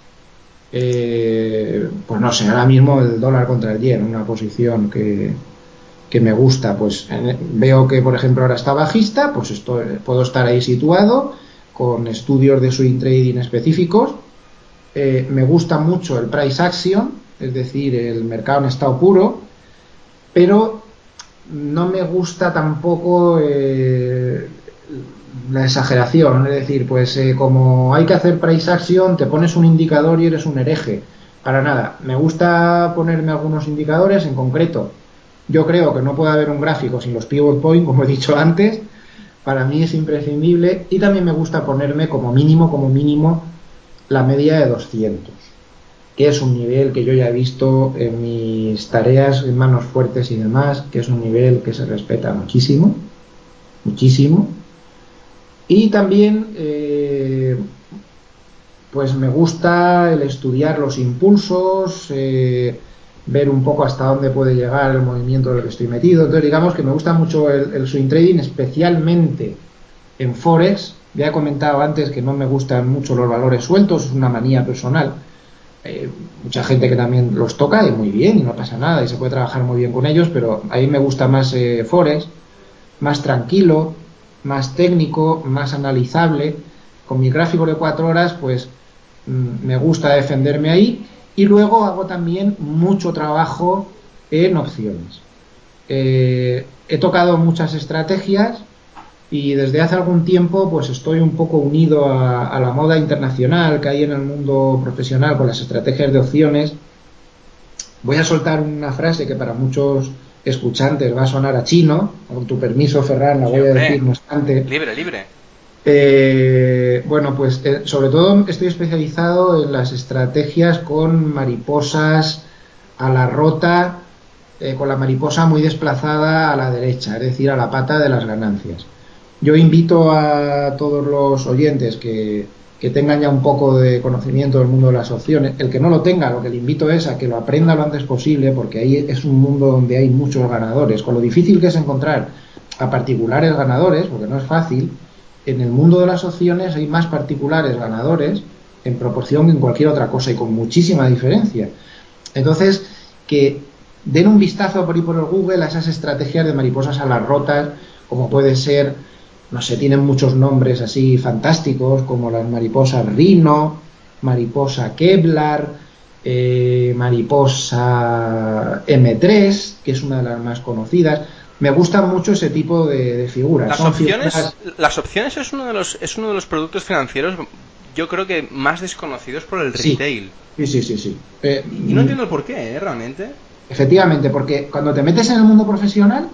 eh, pues no sé, ahora mismo el dólar contra el yen, una posición que, que me gusta, pues veo que por ejemplo ahora está bajista, pues puedo estar ahí situado con estudios de swing trading específicos. Eh, me gusta mucho el price action, es decir, el mercado en estado puro, pero no me gusta tampoco eh, la exageración, es decir, pues eh, como hay que hacer price action, te pones un indicador y eres un hereje. Para nada, me gusta ponerme algunos indicadores en concreto. Yo creo que no puede haber un gráfico sin los pivot point, como he dicho antes. Para mí es imprescindible y también me gusta ponerme como mínimo, como mínimo, la media de 200, que es un nivel que yo ya he visto en mis tareas en manos fuertes y demás, que es un nivel que se respeta muchísimo, muchísimo y también, eh, pues me gusta el estudiar los impulsos, eh, ver un poco hasta dónde puede llegar el movimiento del que estoy metido. Entonces, digamos que me gusta mucho el, swing trading, especialmente en Forex. Ya he comentado antes que no me gustan mucho los valores sueltos, es una manía personal. eh, mucha gente que también los toca y muy bien, y no pasa nada, y se puede trabajar muy bien con ellos, pero a mí me gusta más Forex, más tranquilo, más técnico, más analizable. Con mi gráfico de cuatro horas, pues mm, me gusta defenderme ahí. Y luego hago también mucho trabajo en opciones. Eh, he tocado muchas estrategias y desde hace algún tiempo pues estoy un poco unido a, la moda internacional que hay en el mundo profesional con las estrategias de opciones. Voy a soltar una frase que para muchos escuchantes va a sonar a chino, con tu permiso Ferran la voy a decir no obstante. Libre, libre. Eh, bueno, pues eh, sobre todo estoy especializado en las estrategias con mariposas a la rota, eh, con la mariposa muy desplazada a la derecha, es decir, a la pata de las ganancias. Yo invito a todos los oyentes que, tengan ya un poco de conocimiento del mundo de las opciones. El que no lo tenga, lo que le invito es a que lo aprenda lo antes posible, porque ahí es un mundo donde hay muchos ganadores. Con lo difícil que es encontrar a particulares ganadores, porque no es fácil, en el mundo de las opciones hay más particulares ganadores en proporción que en cualquier otra cosa y con muchísima diferencia. Entonces, que den un vistazo por ahí por el Google a esas estrategias de mariposas a las rotas, como puede ser no sé, tienen muchos nombres así fantásticos como las mariposas Rino, mariposa Kevlar, eh, mariposa M3, que es una de las más conocidas. Me gustan mucho ese tipo de, figuras. Las opciones, las opciones es uno de los es uno de los productos financieros, yo creo que más desconocidos por el retail. Sí, sí, sí, sí. Eh, y no entiendo por qué, ¿eh? realmente. Efectivamente, porque cuando te metes en el mundo profesional,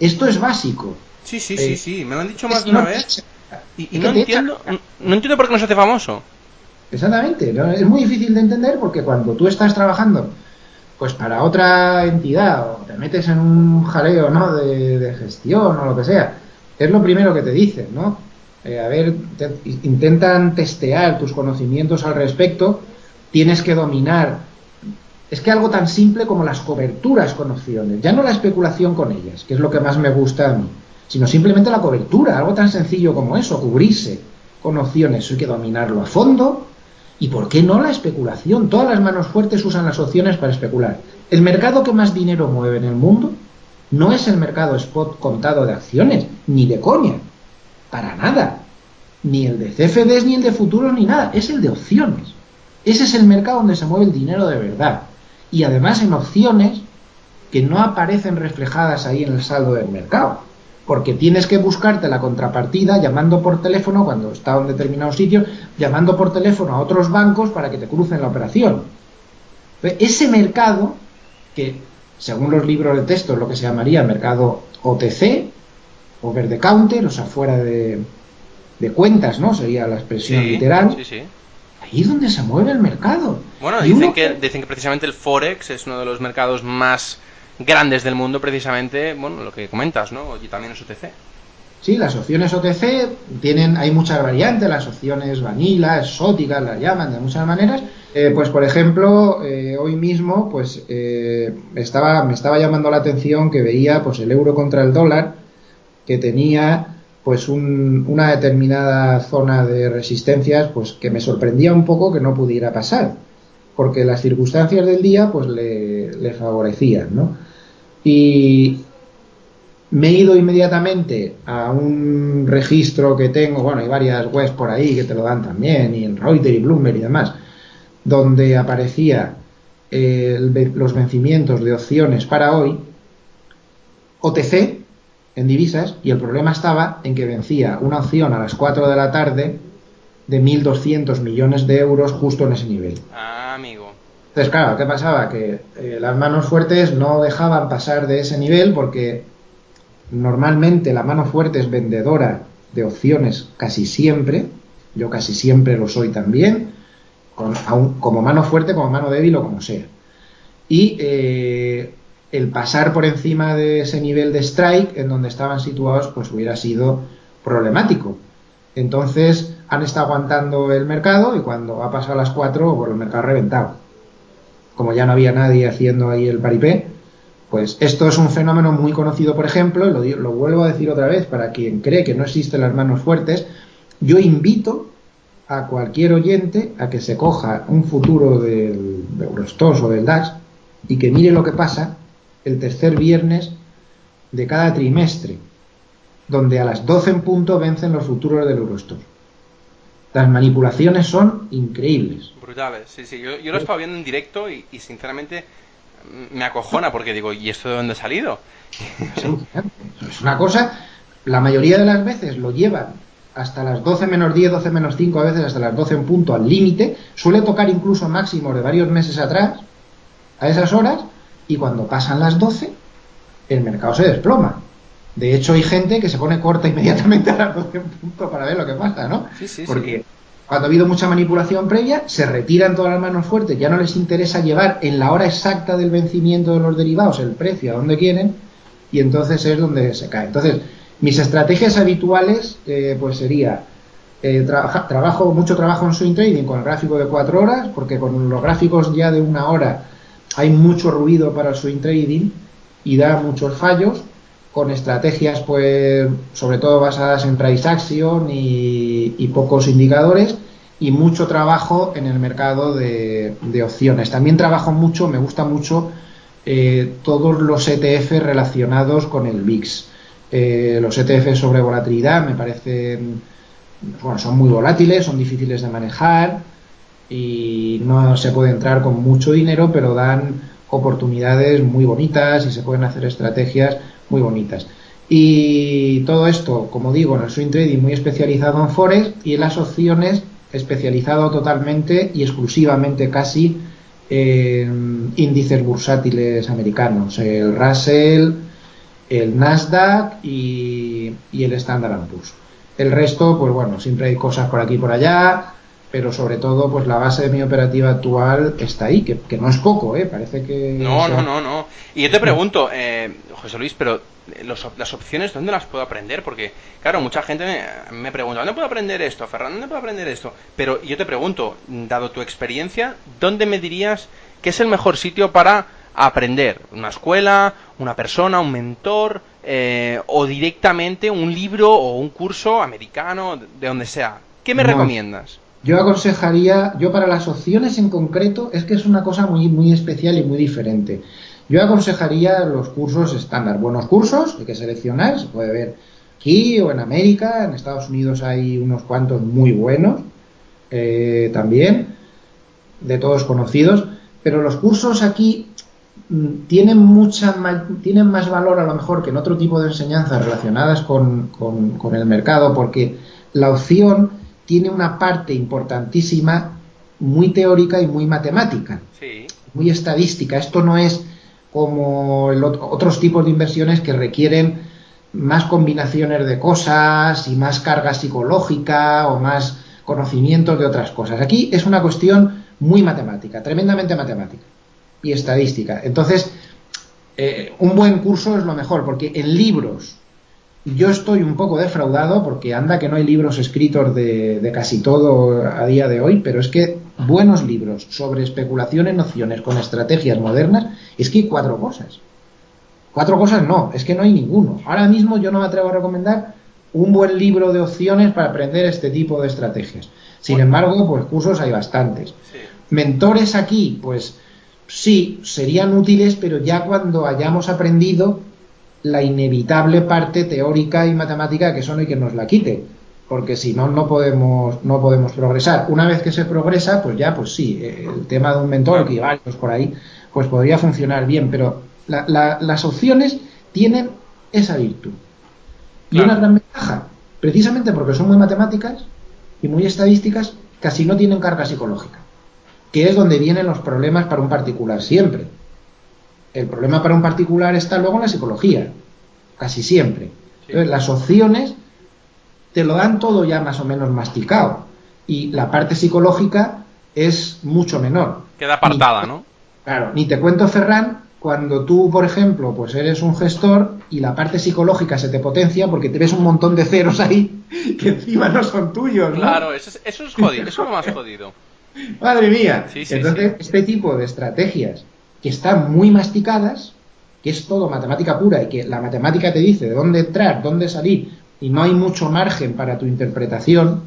esto es básico. Sí, sí, sí, sí, me lo han dicho más de una vez. Y, no entiendo, no entiendo por qué no se hace famoso. Exactamente, es muy difícil de entender porque cuando tú estás trabajando pues para otra entidad o te metes en un jaleo ¿no? de, gestión o lo que sea, es lo primero que te dicen, ¿no? Eh, a ver, intentan testear tus conocimientos al respecto, tienes que dominar. Es que algo tan simple como las coberturas con opciones, ya no la especulación con ellas, que es lo que más me gusta a mí sino simplemente la cobertura, algo tan sencillo como eso, cubrirse con opciones, hay que dominarlo a fondo. ¿Y por qué no la especulación? Todas las manos fuertes usan las opciones para especular. El mercado que más dinero mueve en el mundo no es el mercado spot contado de acciones, ni de coña, para nada. Ni el de CFDs, ni el de futuros, ni nada. Es el de opciones. Ese es el mercado donde se mueve el dinero de verdad. Y además en opciones que no aparecen reflejadas ahí en el saldo del mercado porque tienes que buscarte la contrapartida llamando por teléfono cuando está en determinado sitio, llamando por teléfono a otros bancos para que te crucen la operación. Ese mercado, que según los libros de texto es lo que se llamaría mercado OTC, over the counter, o sea, fuera de, cuentas, ¿no? Sería la expresión literal. Ahí es donde se mueve el mercado. Bueno, dicen que, dicen que precisamente el Forex es uno de los mercados más grandes del mundo precisamente, bueno, lo que comentas, ¿no? Y también es OTC. Sí, las opciones OTC tienen, hay muchas variantes, las opciones vanilla, exóticas, las llaman de muchas maneras. Eh, pues por ejemplo, eh, hoy mismo, pues eh, estaba, me estaba llamando la atención que veía pues el euro contra el dólar, que tenía pues una determinada zona de resistencias, pues que me sorprendía un poco que no pudiera pasar, porque las circunstancias del día pues le favorecían, ¿no? Y me he ido inmediatamente a un registro que tengo, bueno, hay varias webs por ahí que te lo dan también, y en Reuters y Bloomberg y demás, donde aparecía los vencimientos de opciones para hoy, OTC en divisas, y el problema estaba en que vencía una opción a las 4 de la tarde de 1.200 millones de euros justo en ese nivel. Ah, amigo. Entonces, claro, ¿qué pasaba? Que eh, las manos fuertes no dejaban pasar de ese nivel porque normalmente la mano fuerte es vendedora de opciones casi siempre, yo casi siempre lo soy también, como mano fuerte, como mano débil o como sea. Y eh, el pasar por encima de ese nivel de strike en donde estaban situados, pues hubiera sido problemático. Entonces han estado aguantando el mercado y cuando ha pasado las 4, por pues el mercado ha reventado como ya no había nadie haciendo ahí el paripé, pues esto es un fenómeno muy conocido, por ejemplo, y lo, vuelvo a decir otra vez para quien cree que no existen las manos fuertes, yo invito a cualquier oyente a que se coja un futuro del Eurostos o del DAX y que mire lo que pasa el tercer viernes de cada trimestre, donde a las 12 en punto vencen los futuros del Eurostos. Las manipulaciones son increíbles. Brutales, sí, sí. Yo, yo lo estaba viendo en directo y, y, sinceramente me acojona porque digo, ¿y esto de dónde ha salido? Es una cosa, la mayoría de las veces lo llevan hasta las 12 menos 10, 12 menos 5, a veces hasta las 12 en punto al límite, suele tocar incluso máximos de varios meses atrás, a esas horas, y cuando pasan las 12, el mercado se desploma. De hecho, hay gente que se pone corta inmediatamente a las 12 en punto para ver lo que pasa, ¿no? Sí, sí, Porque cuando ha habido mucha manipulación previa, se retiran todas las manos fuertes, ya no les interesa llevar en la hora exacta del vencimiento de los derivados el precio a donde quieren, y entonces es donde se cae. Entonces, mis estrategias habituales, eh, pues sería eh, trabaja, trabajo mucho trabajo en swing trading con el gráfico de cuatro horas, porque con los gráficos ya de una hora hay mucho ruido para el swing trading y da muchos fallos con estrategias pues sobre todo basadas en price action y, pocos indicadores y mucho trabajo en el mercado de, de opciones. También trabajo mucho, me gusta mucho eh, todos los ETF relacionados con el VIX. Eh, los ETF sobre volatilidad me parecen, bueno, son muy volátiles, son difíciles de manejar y no se puede entrar con mucho dinero, pero dan oportunidades muy bonitas y se pueden hacer estrategias muy bonitas. Y todo esto, como digo, en el swing trading muy especializado en forex y en las opciones especializado totalmente y exclusivamente casi en índices bursátiles americanos, el Russell, el Nasdaq y, y el Standard Poor's. El resto, pues bueno, siempre hay cosas por aquí y por allá, pero sobre todo, pues la base de mi operativa actual está ahí, que, que no es poco, ¿eh? Parece que... No, sea... no, no, no. Y yo te pregunto, eh, José Luis, pero los, las opciones, ¿dónde las puedo aprender? Porque, claro, mucha gente me, me, pregunta, ¿dónde puedo aprender esto? Fernando, ¿dónde puedo aprender esto? Pero yo te pregunto, dado tu experiencia, ¿dónde me dirías que es el mejor sitio para aprender? ¿Una escuela, una persona, un mentor eh, o directamente un libro o un curso americano, de donde sea? ¿Qué me no. recomiendas? Yo aconsejaría, yo para las opciones en concreto, es que es una cosa muy, muy especial y muy diferente. Yo aconsejaría los cursos estándar. Buenos cursos, hay que seleccionar, se puede ver aquí o en América, en Estados Unidos hay unos cuantos muy buenos eh, también, de todos conocidos, pero los cursos aquí mm, tienen mucha tienen más valor a lo mejor que en otro tipo de enseñanzas relacionadas con, con, con el mercado, porque la opción tiene una parte importantísima muy teórica y muy matemática, sí. muy estadística. Esto no es como el otro, otros tipos de inversiones que requieren más combinaciones de cosas y más carga psicológica o más conocimientos de otras cosas. Aquí es una cuestión muy matemática, tremendamente matemática y estadística. Entonces, eh, un buen curso es lo mejor, porque en libros yo estoy un poco defraudado porque anda que no hay libros escritos de, de, casi todo a día de hoy, pero es que buenos libros sobre especulación en opciones con estrategias modernas, es que hay cuatro cosas. Cuatro cosas no, es que no hay ninguno. Ahora mismo yo no me atrevo a recomendar un buen libro de opciones para aprender este tipo de estrategias. Sin embargo, pues cursos hay bastantes. Sí. Mentores aquí, pues sí, serían útiles, pero ya cuando hayamos aprendido la inevitable parte teórica y matemática que son y que nos la quite. Porque si no no podemos no podemos progresar. Una vez que se progresa pues ya pues sí el tema de un mentor que hay varios por ahí pues podría funcionar bien. Pero la, la, las opciones tienen esa virtud. Y claro. una gran ventaja precisamente porque son muy matemáticas y muy estadísticas casi no tienen carga psicológica que es donde vienen los problemas para un particular siempre el problema para un particular está luego en la psicología, casi siempre. Sí. Entonces, las opciones te lo dan todo ya más o menos masticado y la parte psicológica es mucho menor. Queda apartada, ni, ¿no? Claro, ni te cuento, Ferran, cuando tú, por ejemplo, pues eres un gestor y la parte psicológica se te potencia porque te ves un montón de ceros ahí que encima no son tuyos, ¿no? Claro, eso es, eso es jodido, eso es lo más jodido. Madre mía. Sí, sí, Entonces, este tipo de estrategias que están muy masticadas, que es todo matemática pura y que la matemática te dice de dónde entrar, dónde salir y no hay mucho margen para tu interpretación,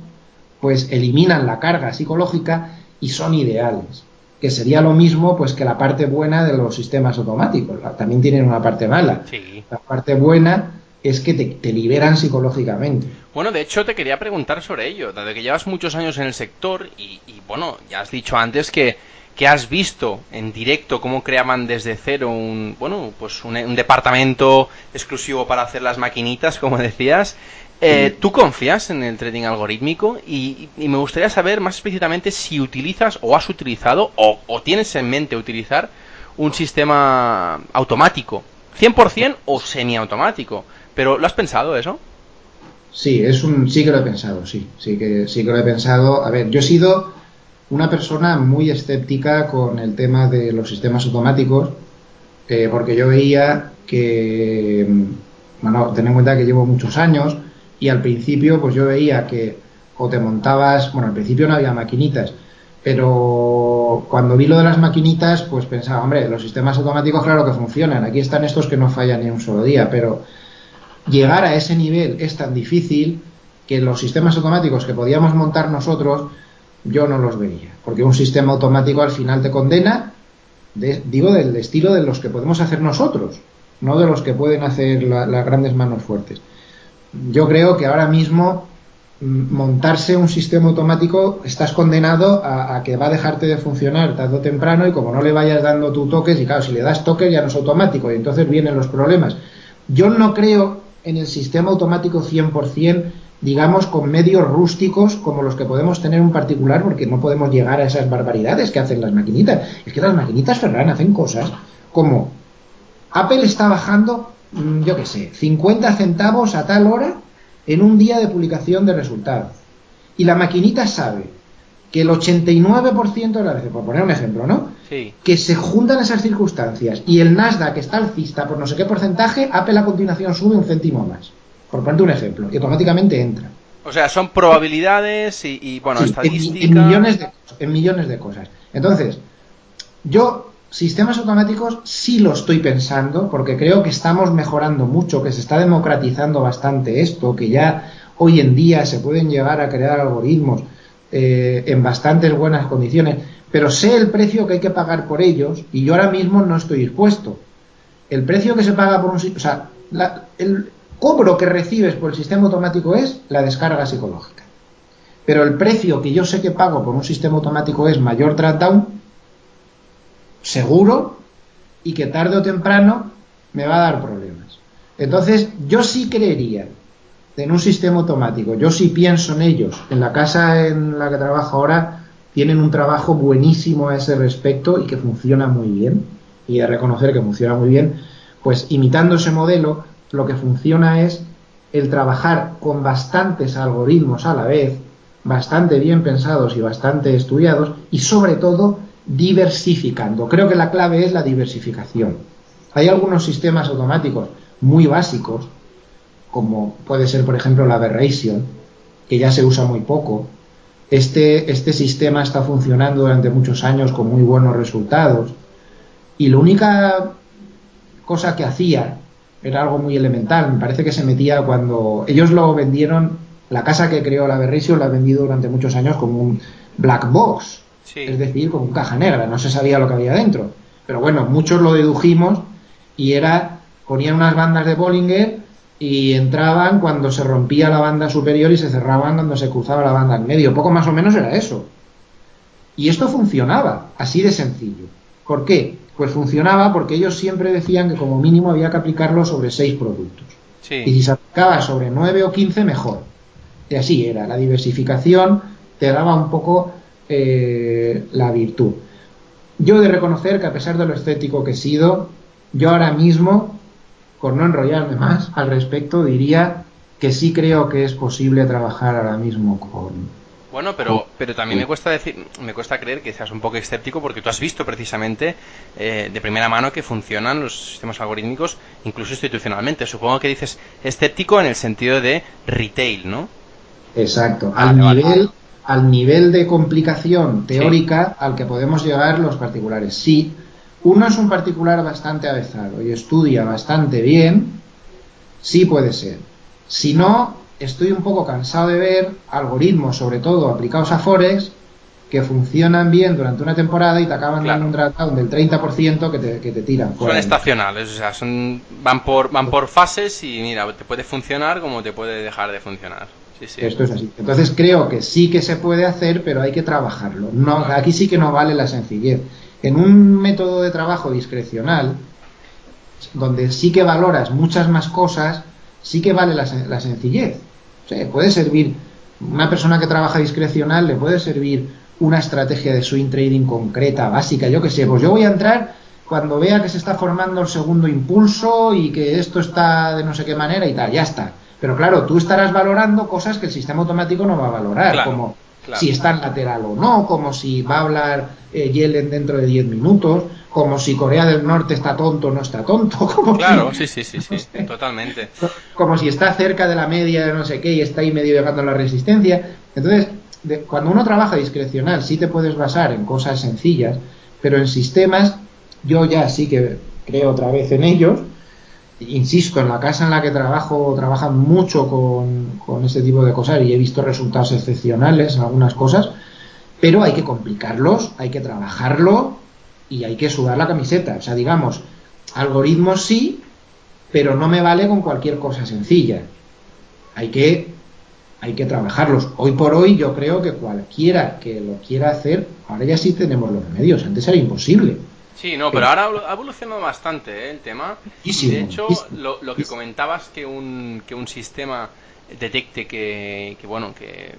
pues eliminan la carga psicológica y son ideales. Que sería lo mismo pues que la parte buena de los sistemas automáticos. También tienen una parte mala. La parte buena es que te, liberan psicológicamente. Bueno, de hecho te quería preguntar sobre ello, dado que llevas muchos años en el sector y, bueno, ya has dicho antes que, que, has visto en directo cómo creaban desde cero un, bueno, pues un, departamento exclusivo para hacer las maquinitas, como decías. Eh, ¿Tú confías en el trading algorítmico? Y, me gustaría saber más explícitamente si utilizas o has utilizado o, o tienes en mente utilizar un sistema automático, 100% o semiautomático pero ¿lo has pensado eso? Sí, es un, sí que lo he pensado, sí, sí que, sí que lo he pensado. A ver, yo he sido una persona muy escéptica con el tema de los sistemas automáticos, eh, porque yo veía que, bueno, ten en cuenta que llevo muchos años y al principio pues yo veía que o te montabas, bueno, al principio no había maquinitas, pero cuando vi lo de las maquinitas pues pensaba, hombre, los sistemas automáticos claro que funcionan, aquí están estos que no fallan ni un solo día, pero llegar a ese nivel es tan difícil que los sistemas automáticos que podíamos montar nosotros, yo no los veía. Porque un sistema automático al final te condena, digo, del estilo de los que podemos hacer nosotros, no de los que pueden hacer las grandes manos fuertes. Yo creo que ahora mismo mm, montarse un sistema automático estás condenado a, que va a dejarte de funcionar tarde o temprano y como no le vayas dando tu toques, y claro, si le das toques ya no es automático y entonces vienen los problemas. Yo no creo en el sistema automático 100%, digamos, con medios rústicos como los que podemos tener un particular, porque no podemos llegar a esas barbaridades que hacen las maquinitas. Es que las maquinitas Ferran hacen cosas como Apple está bajando, mm, yo qué sé, 50 centavos a tal hora en un día de publicación de resultados. Y la maquinita sabe que el 89% de las veces, por poner un ejemplo, ¿no? Que se juntan esas circunstancias y el Nasdaq está alcista por no sé qué porcentaje, Apple a continuación sube un céntimo más. Por ponerte un ejemplo, y automáticamente entra. O sea, son probabilidades y, bueno, estadísticas. En, millones de, en millones de cosas. Entonces, yo, sistemas automáticos sí lo estoy pensando, porque creo que estamos mejorando mucho, que se está democratizando bastante esto, que ya hoy en día se pueden llegar a crear algoritmos eh, en bastantes buenas condiciones, pero sé el precio que hay que pagar por ellos y yo ahora mismo no estoy dispuesto. El precio que se paga por un... O sea, el cobro que recibes por el sistema automático es la descarga psicológica. Pero el precio que yo sé que pago por un sistema automático es mayor drawdown, seguro, y que tarde o temprano me va a dar problemas. Entonces, yo sí creería en un sistema automático. Yo sí pienso en ellos. En la casa en la que trabajo ahora tienen un trabajo buenísimo a ese respecto y que funciona muy bien. Y de reconocer que funciona muy bien, pues imitando ese modelo, lo que funciona es el trabajar con bastantes algoritmos a la vez, bastante bien pensados y bastante estudiados, y sobre todo diversificando. Creo que la clave es la diversificación. Hay algunos sistemas automáticos muy básicos como puede ser, por ejemplo, la aberration, que ya se usa muy poco. Este, este sistema está funcionando durante muchos años con muy buenos resultados. Y la única cosa que hacía era algo muy elemental. Me parece que se metía cuando ellos lo vendieron, la casa que creó la Aberration la ha vendido durante muchos años como un black box, es decir, como un caja negra, no se sabía lo que había dentro. Pero bueno, muchos lo dedujimos y era, ponían unas bandas de Bollinger y entraban cuando se rompía la banda superior y se cerraban cuando se cruzaba la banda en medio. Poco más o menos era eso. Y esto funcionaba, así de sencillo. ¿Por qué? Pues funcionaba porque ellos siempre decían que como mínimo había que aplicarlo sobre seis productos. Y si se aplicaba sobre nueve o quince, mejor. Y así era. La diversificación te daba un poco eh, la virtud. Yo he de reconocer que a pesar de lo estético que he sido, yo ahora mismo por no enrollarme más al respecto, diría que sí creo que es posible trabajar ahora mismo con, bueno, pero, pero también me cuesta decir, me cuesta creer que seas un poco escéptico porque tú has visto precisamente eh, de primera mano que funcionan los sistemas algorítmicos incluso institucionalmente. Supongo que dices escéptico en el sentido de retail, ¿no? Exacto. Al nivel, al nivel de complicación teórica al que podemos llegar los particulares. Sí, uno es un particular bastante avezado y estudia bastante bien, sí puede ser. Si no, estoy un poco cansado de ver algoritmos, sobre todo aplicados a Forex, que funcionan bien durante una temporada y te acaban dando un drawdown del 30% que te, que te tiran. Son estacionales, o sea, son, van, por, van por fases y mira, te puede funcionar como te puede dejar de funcionar. Sí, sí. Esto es así. Entonces creo que sí que se puede hacer, pero hay que trabajarlo. No, aquí sí que no vale la sencillez. En un método de trabajo discrecional, donde sí que valoras muchas más cosas, sí que vale la, la sencillez. Puede servir, una persona que trabaja discrecional le puede servir una estrategia de swing trading concreta, básica, yo que sé, pues yo voy a entrar cuando vea que se está formando el segundo impulso y que esto está de no sé qué manera y tal, ya está. Pero claro, tú estarás valorando cosas que el sistema automático no va a valorar, como si está en lateral o no, como si va a hablar eh, Yellen dentro de 10 minutos, como si Corea del Norte está tonto o no está tonto. Como claro, sí, sí, sí, sí, totalmente. Como si está cerca de la media de no sé qué y está ahí medio llegando a la resistencia. Entonces, cuando uno trabaja discrecional, sí te puedes basar en cosas sencillas, pero en sistemas, yo ya sí que creo otra vez en ellos. Insisto, en la casa en la que trabajo, trabajan mucho con, este tipo de cosas y he visto resultados excepcionales en algunas cosas, pero hay que complicarlos, hay que trabajarlo y hay que sudar la camiseta. O sea, digamos, algoritmos sí, pero no me vale con cualquier cosa sencilla. Hay que hay que trabajarlos. Hoy por hoy yo creo que cualquiera que lo quiera hacer, ahora ya sí tenemos los medios, antes era imposible. Sí, no, pero ahora ha evolucionado bastante ¿eh? el tema. Y de hecho, lo, que comentabas que un, que un sistema detecte que, que bueno, que,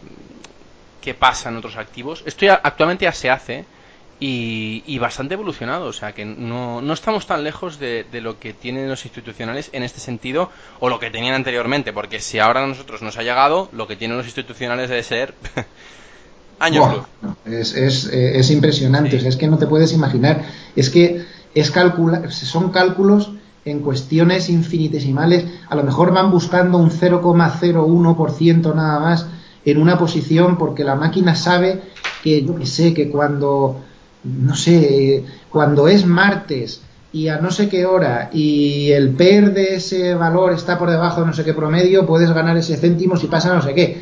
que pasa en otros activos, esto ya actualmente ya se hace y, bastante evolucionado. O sea, que no, no estamos tan lejos de, lo que tienen los institucionales en este sentido o lo que tenían anteriormente, porque si ahora a nosotros nos ha llegado, lo que tienen los institucionales debe ser años es, es, eh, es, impresionante, es que no te puedes imaginar. Es que es calcula son cálculos en cuestiones infinitesimales, a lo mejor van buscando un 0,01% nada más en una posición porque la máquina sabe que, yo que sé, que cuando no sé, cuando es martes y a no sé qué hora y el PER de ese valor está por debajo de no sé qué promedio, puedes ganar ese céntimo si pasa no sé qué.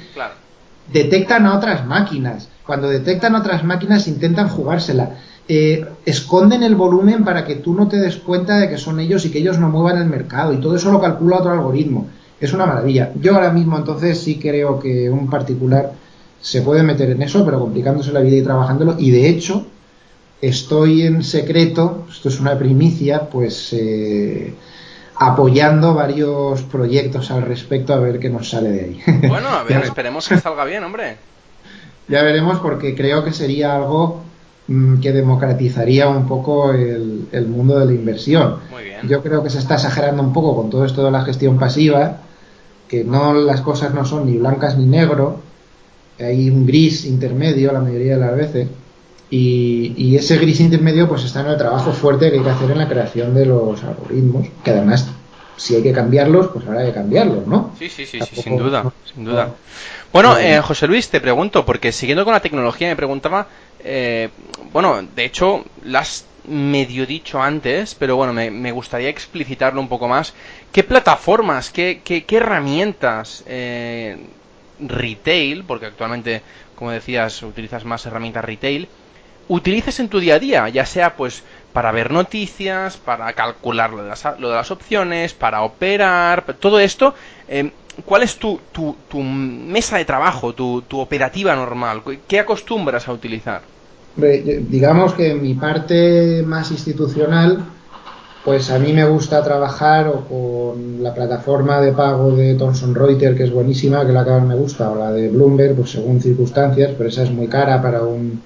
Detectan a otras máquinas. Cuando detectan a otras máquinas intentan jugársela. Eh, esconden el volumen para que tú no te des cuenta de que son ellos y que ellos no muevan el mercado. Y todo eso lo calcula otro algoritmo. Es una maravilla. Yo ahora mismo entonces sí creo que un particular se puede meter en eso, pero complicándose la vida y trabajándolo. Y de hecho, estoy en secreto, esto es una primicia, pues eh, apoyando varios proyectos al respecto a ver qué nos sale de ahí. Bueno, a ver, esperemos que salga bien, hombre. Ya veremos porque creo que sería algo mm, que democratizaría un poco el, el, mundo de la inversión. Muy bien. Yo creo que se está exagerando un poco con todo esto de la gestión pasiva, que no las cosas no son ni blancas ni negro, hay un gris intermedio la mayoría de las veces y, ese gris intermedio pues está en el trabajo fuerte que hay que hacer en la creación de los algoritmos, que además si hay que cambiarlos, pues hay que cambiarlos, ¿no? Sí, sí, sí, sin duda, sin duda. Bueno, eh, José Luis, te pregunto, porque siguiendo con la tecnología me preguntaba, eh, bueno, de hecho, las medio dicho antes, pero bueno, me, gustaría explicitarlo un poco más. ¿Qué plataformas, qué, qué, herramientas eh, retail, porque actualmente, como decías, utilizas más herramientas retail, utilices en tu día a día, ya sea pues para ver noticias, para calcular lo de las, lo de las opciones, para operar, todo esto. Eh, ¿Cuál es tu, tu, tu, mesa de trabajo, tu, tu operativa normal? ¿Qué acostumbras a utilizar? Digamos que mi parte más institucional, pues a mí me gusta trabajar o con la plataforma de pago de Thomson Reuters, que es buenísima, que la que más me gusta, o la de Bloomberg, pues según circunstancias, pero esa es muy cara para un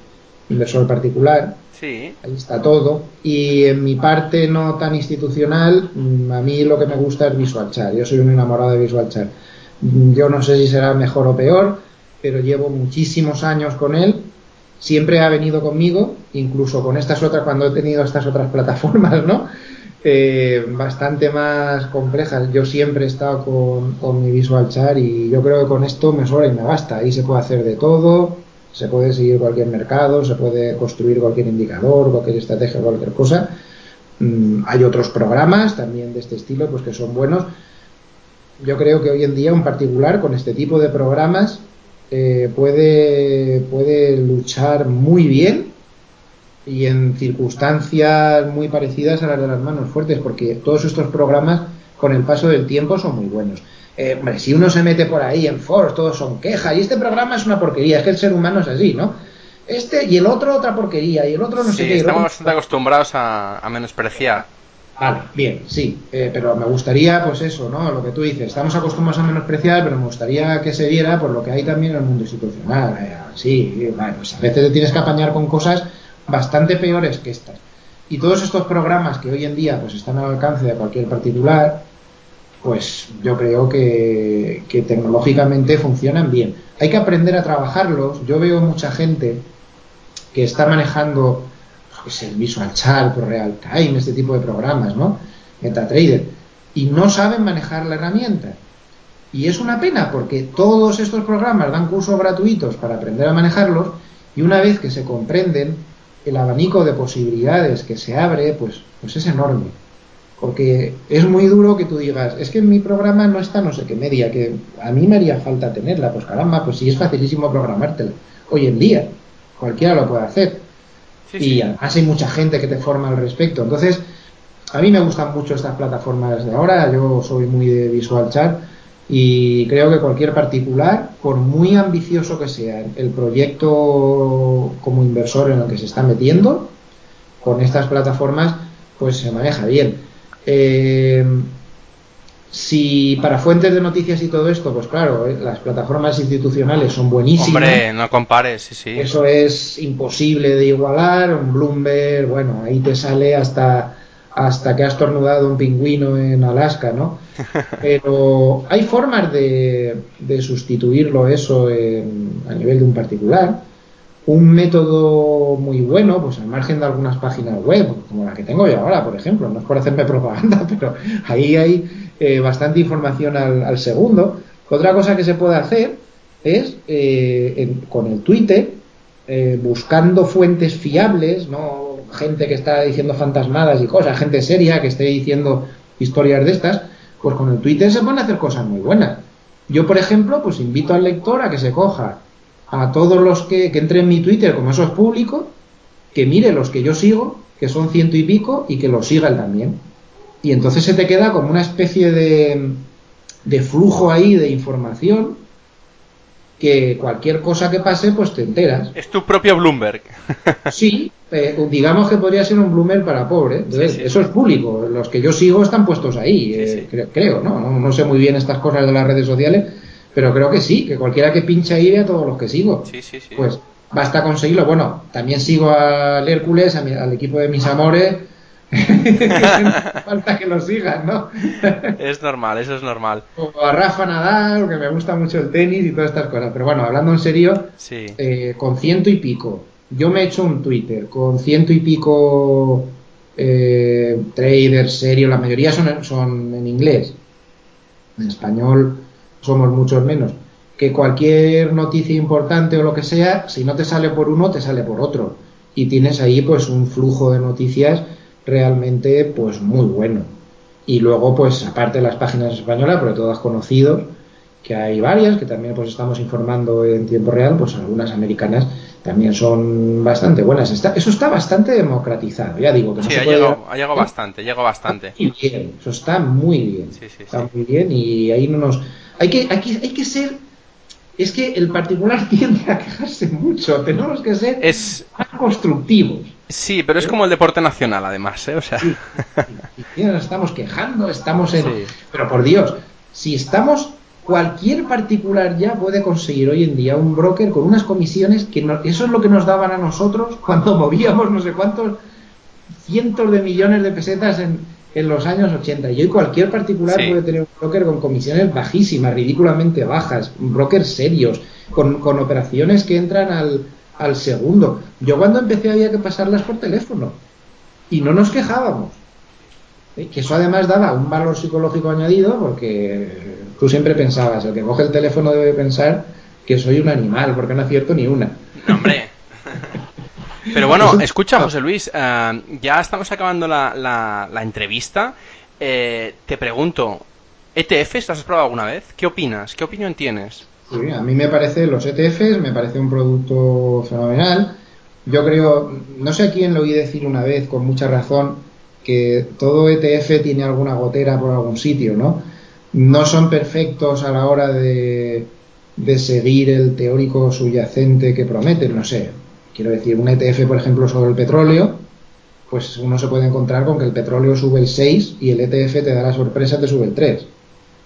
inversor particular. Sí. Ahí está todo. Y en mi parte no tan institucional, mm, a mí lo que me gusta es Visual Chart. Yo soy un enamorado de Visual Chart. Mm, yo no sé si será mejor o peor, pero llevo muchísimos años con él. Siempre ha venido conmigo, incluso con estas otras, cuando he tenido estas otras plataformas, ¿no? Eh, bastante más complejas. Yo siempre he estado con, con mi Visual Chart y yo creo que con esto me sobra y me basta. Ahí se puede hacer de todo se puede seguir cualquier mercado, se puede construir cualquier indicador, cualquier estrategia, cualquier cosa. Mm, hay otros programas también de este estilo, pues que son buenos. yo creo que hoy en día un particular con este tipo de programas eh, puede, puede luchar muy bien y en circunstancias muy parecidas a las de las manos fuertes, porque todos estos programas con el paso del tiempo son muy buenos. Eh, hombre, si uno se mete por ahí en foros, todos son quejas, y este programa es una porquería, es que el ser humano es así, ¿no? Este y el otro otra porquería, y el otro no sé qué. Estamos bastante acostumbrados a, menospreciar. Vale, bien, sí, eh, pero me gustaría, pues eso, ¿no? Lo que tú dices, estamos acostumbrados a menospreciar, pero me gustaría que se viera por lo que hay también en el mundo institucional. Eh, sí, bueno, pues a veces te tienes que apañar con cosas bastante peores que estas. Y todos estos programas que hoy en día pues están al alcance de cualquier particular, pues yo creo que, tecnológicamente funcionan bien. Hay que aprender a trabajarlos. Yo veo mucha gente que está manejando pues, el Visual Chart, Real Time, este tipo de programas, ¿no? MetaTrader, y no saben manejar la herramienta. Y es una pena porque todos estos programas dan cursos gratuitos para aprender a manejarlos y una vez que se comprenden, el abanico de posibilidades que se abre, pues, pues es enorme. Porque es muy duro que tú digas, es que en mi programa no está no sé qué media, que a mí me haría falta tenerla. Pues caramba, pues sí es facilísimo programártela. Hoy en día, cualquiera lo puede hacer. y además hay mucha gente que te forma al respecto. Entonces, a mí me gustan mucho estas plataformas de ahora. Yo soy muy de Visual Chat y creo que cualquier particular, por muy ambicioso que sea el proyecto como inversor en el que se está metiendo, con estas plataformas, pues se maneja bien. Eh, si para fuentes de noticias y todo esto, pues claro, eh, las plataformas institucionales son buenísimas. Hombre, no compares, sí, sí. Eso es imposible de igualar. Un Bloomberg, bueno, ahí te sale hasta hasta que has tornudado un pingüino en Alaska, ¿no? Pero hay formas de, sustituirlo eso a nivel de un particular. Un método muy bueno, pues al margen de algunas páginas web, como la que tengo yo ahora, por ejemplo, no es por hacerme propaganda, pero ahí hay eh, bastante información al, segundo. Otra cosa que se puede hacer es eh, con el Twitter, eh, buscando fuentes fiables, no gente que está diciendo fantasmadas y cosas, gente seria que esté diciendo historias de estas, pues con el Twitter se pueden hacer cosas muy buenas. Yo, por ejemplo, pues invito al lector a que se coja a todos los que, que entre en mi Twitter, como eso es público, que mire los que yo sigo, que son ciento y pico, y que los siga él también. Y entonces se te queda como una especie de, de flujo ahí de información que cualquier cosa que pase, pues te enteras. Es tu propio Bloomberg. sí, eh, digamos que podría ser un Bloomberg para pobre. Eso es público. Los que yo sigo están puestos ahí, eh, creo, ¿no? ¿no? sé muy bien estas cosas de las redes sociales, pero creo que sí, que cualquiera que pinche ahí ve a todos los que sigo. Pues basta conseguirlo. Bueno, también sigo al Hércules, al equipo de mis amores falta que lo sigan, ¿no? es normal, eso es normal. O a Rafa Nadal, que me gusta mucho el tenis y todas estas cosas. Pero bueno, hablando en serio, eh, con ciento y pico, yo me he hecho un Twitter con ciento y pico eh, traders serios, la mayoría son, son en inglés. En español somos muchos menos. Que cualquier noticia importante o lo que sea, si no te sale por uno, te sale por otro. Y tienes ahí pues un flujo de noticias realmente pues muy bueno. Y luego, pues aparte de las páginas españolas, porque todas conocidos, que hay varias, que también pues estamos informando en tiempo real, pues algunas americanas también son bastante buenas. Está, eso está bastante democratizado, ya digo. Que no ha, llegado, bastante, llegó bastante. bien, eso está muy bien. está muy bien y ahí no nos... Hay que, hay hay que ser es que el particular tiende a quejarse mucho. Tenemos que ser es... más constructivos. Sí, pero es como el deporte nacional, además, ¿eh? O sea... estamos quejando, estamos en... Pero por Dios, si estamos... Cualquier particular ya puede conseguir hoy en día un broker con unas comisiones que eso es lo que nos daban a nosotros cuando movíamos no sé cuántos cientos de millones de pesetas en, en los años 80. Y hoy cualquier particular puede tener un broker con comisiones bajísimas, ridículamente bajas, brokers serios, con, con operaciones que entran al, al segundo. Yo cuando empecé había que pasarlas por teléfono y no nos quejábamos. Que eso además daba un valor psicológico añadido porque tú siempre pensabas, el que coge el teléfono debe pensar que soy un animal, porque no acierto ni una. hombre. Pero bueno, escucha, José Luis, eh, ya estamos acabando la, la, entrevista. Eh, te pregunto, ¿ETFs has probado alguna vez? ¿Qué opinas? ¿Qué opinión tienes? Sí, a mí me parece los ETFs, me parece un producto fenomenal. Yo creo, no sé a quién lo oí decir una vez con mucha razón, que todo ETF tiene alguna gotera por algún sitio, ¿no? No son perfectos a la hora de, de seguir el teórico subyacente que prometen, no sé. Quiero decir, un ETF, por ejemplo, sobre el petróleo, pues uno se puede encontrar con que el petróleo sube el 6 y el ETF te da la sorpresa, te sube el 3.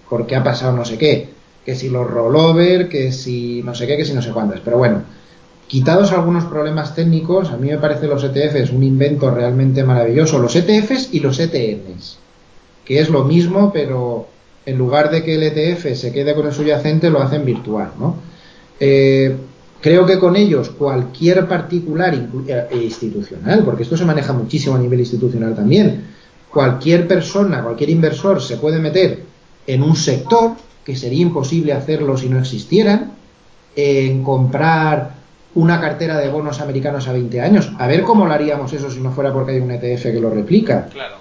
Porque ha pasado no sé qué. Que si los rollover, que si no sé qué, que si no sé cuántas. Pero bueno, quitados algunos problemas técnicos, a mí me parece los ETFs un invento realmente maravilloso. Los ETFs y los ETNs. Que es lo mismo, pero en lugar de que el ETF se quede con el subyacente, lo hacen virtual, ¿no? Eh, creo que con ellos cualquier particular e institucional, porque esto se maneja muchísimo a nivel institucional también, cualquier persona, cualquier inversor se puede meter en un sector que sería imposible hacerlo si no existieran, en comprar una cartera de bonos americanos a 20 años. A ver cómo lo haríamos eso si no fuera porque hay un ETF que lo replica. Claro.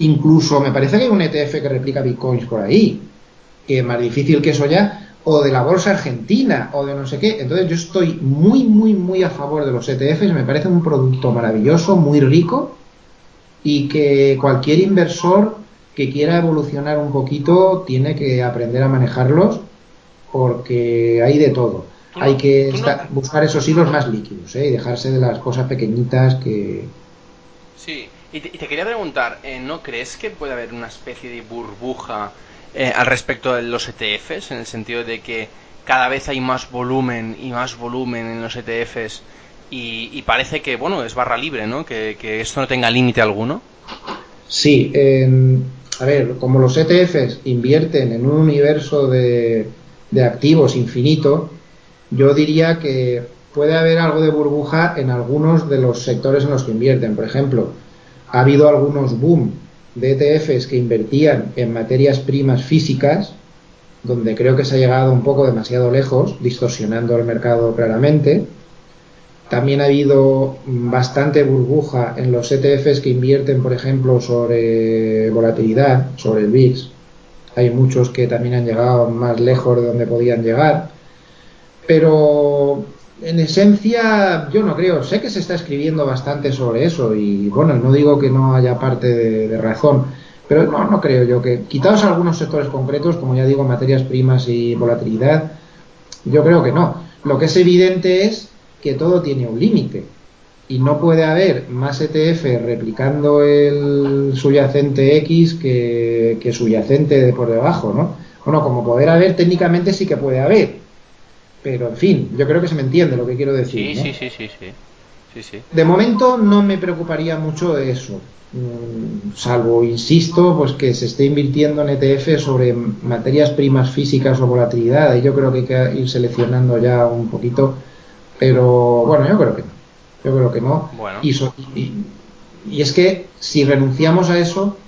Incluso me parece que hay un ETF que replica bitcoins por ahí, que es más difícil que eso ya, o de la bolsa argentina, o de no sé qué. Entonces yo estoy muy, muy, muy a favor de los ETFs, me parece un producto maravilloso, muy rico, y que cualquier inversor que quiera evolucionar un poquito tiene que aprender a manejarlos, porque hay de todo. Hay que buscar esos hilos más líquidos ¿eh? y dejarse de las cosas pequeñitas que... Sí, y te, quería preguntar, eh, ¿no crees que puede haber una especie de burbuja eh, al respecto de los ETFs? En el sentido de que cada vez hay más volumen y más volumen en los ETFs y, parece que, bueno, es barra libre, ¿no? Que, esto no tenga límite alguno. Sí, a ver, como los ETFs invierten en un universo de, de activos infinito, yo diría que puede haber algo de burbuja en algunos de los sectores en los que invierten. Por ejemplo, ha habido algunos boom de ETFs que invertían en materias primas físicas, donde creo que se ha llegado un poco demasiado lejos, distorsionando el mercado claramente. También ha habido bastante burbuja en los ETFs que invierten, por ejemplo, sobre volatilidad, sobre el VIX. Hay muchos que también han llegado más lejos de donde podían llegar. Pero en esencia, yo no creo. Sé que se está escribiendo bastante sobre eso y bueno, no digo que no haya parte de, razón, pero no, no creo yo que, quitados algunos sectores concretos, como ya digo, materias primas y volatilidad, yo creo que no. Lo que es evidente es que todo tiene un límite y no puede haber más ETF replicando el subyacente X que, que subyacente de por debajo, ¿no? Bueno, como poder haber, técnicamente sí que puede haber pero en fin, yo creo que se me entiende lo que quiero decir. Sí, sí, sí, sí, sí, De momento no me preocuparía mucho eso, mm, salvo, insisto, pues que se esté invirtiendo en ETF sobre materias primas físicas o volatilidad, y yo creo que hay que ir seleccionando ya un poquito, pero bueno, yo creo que no. Yo creo que no. y es que si renunciamos a eso,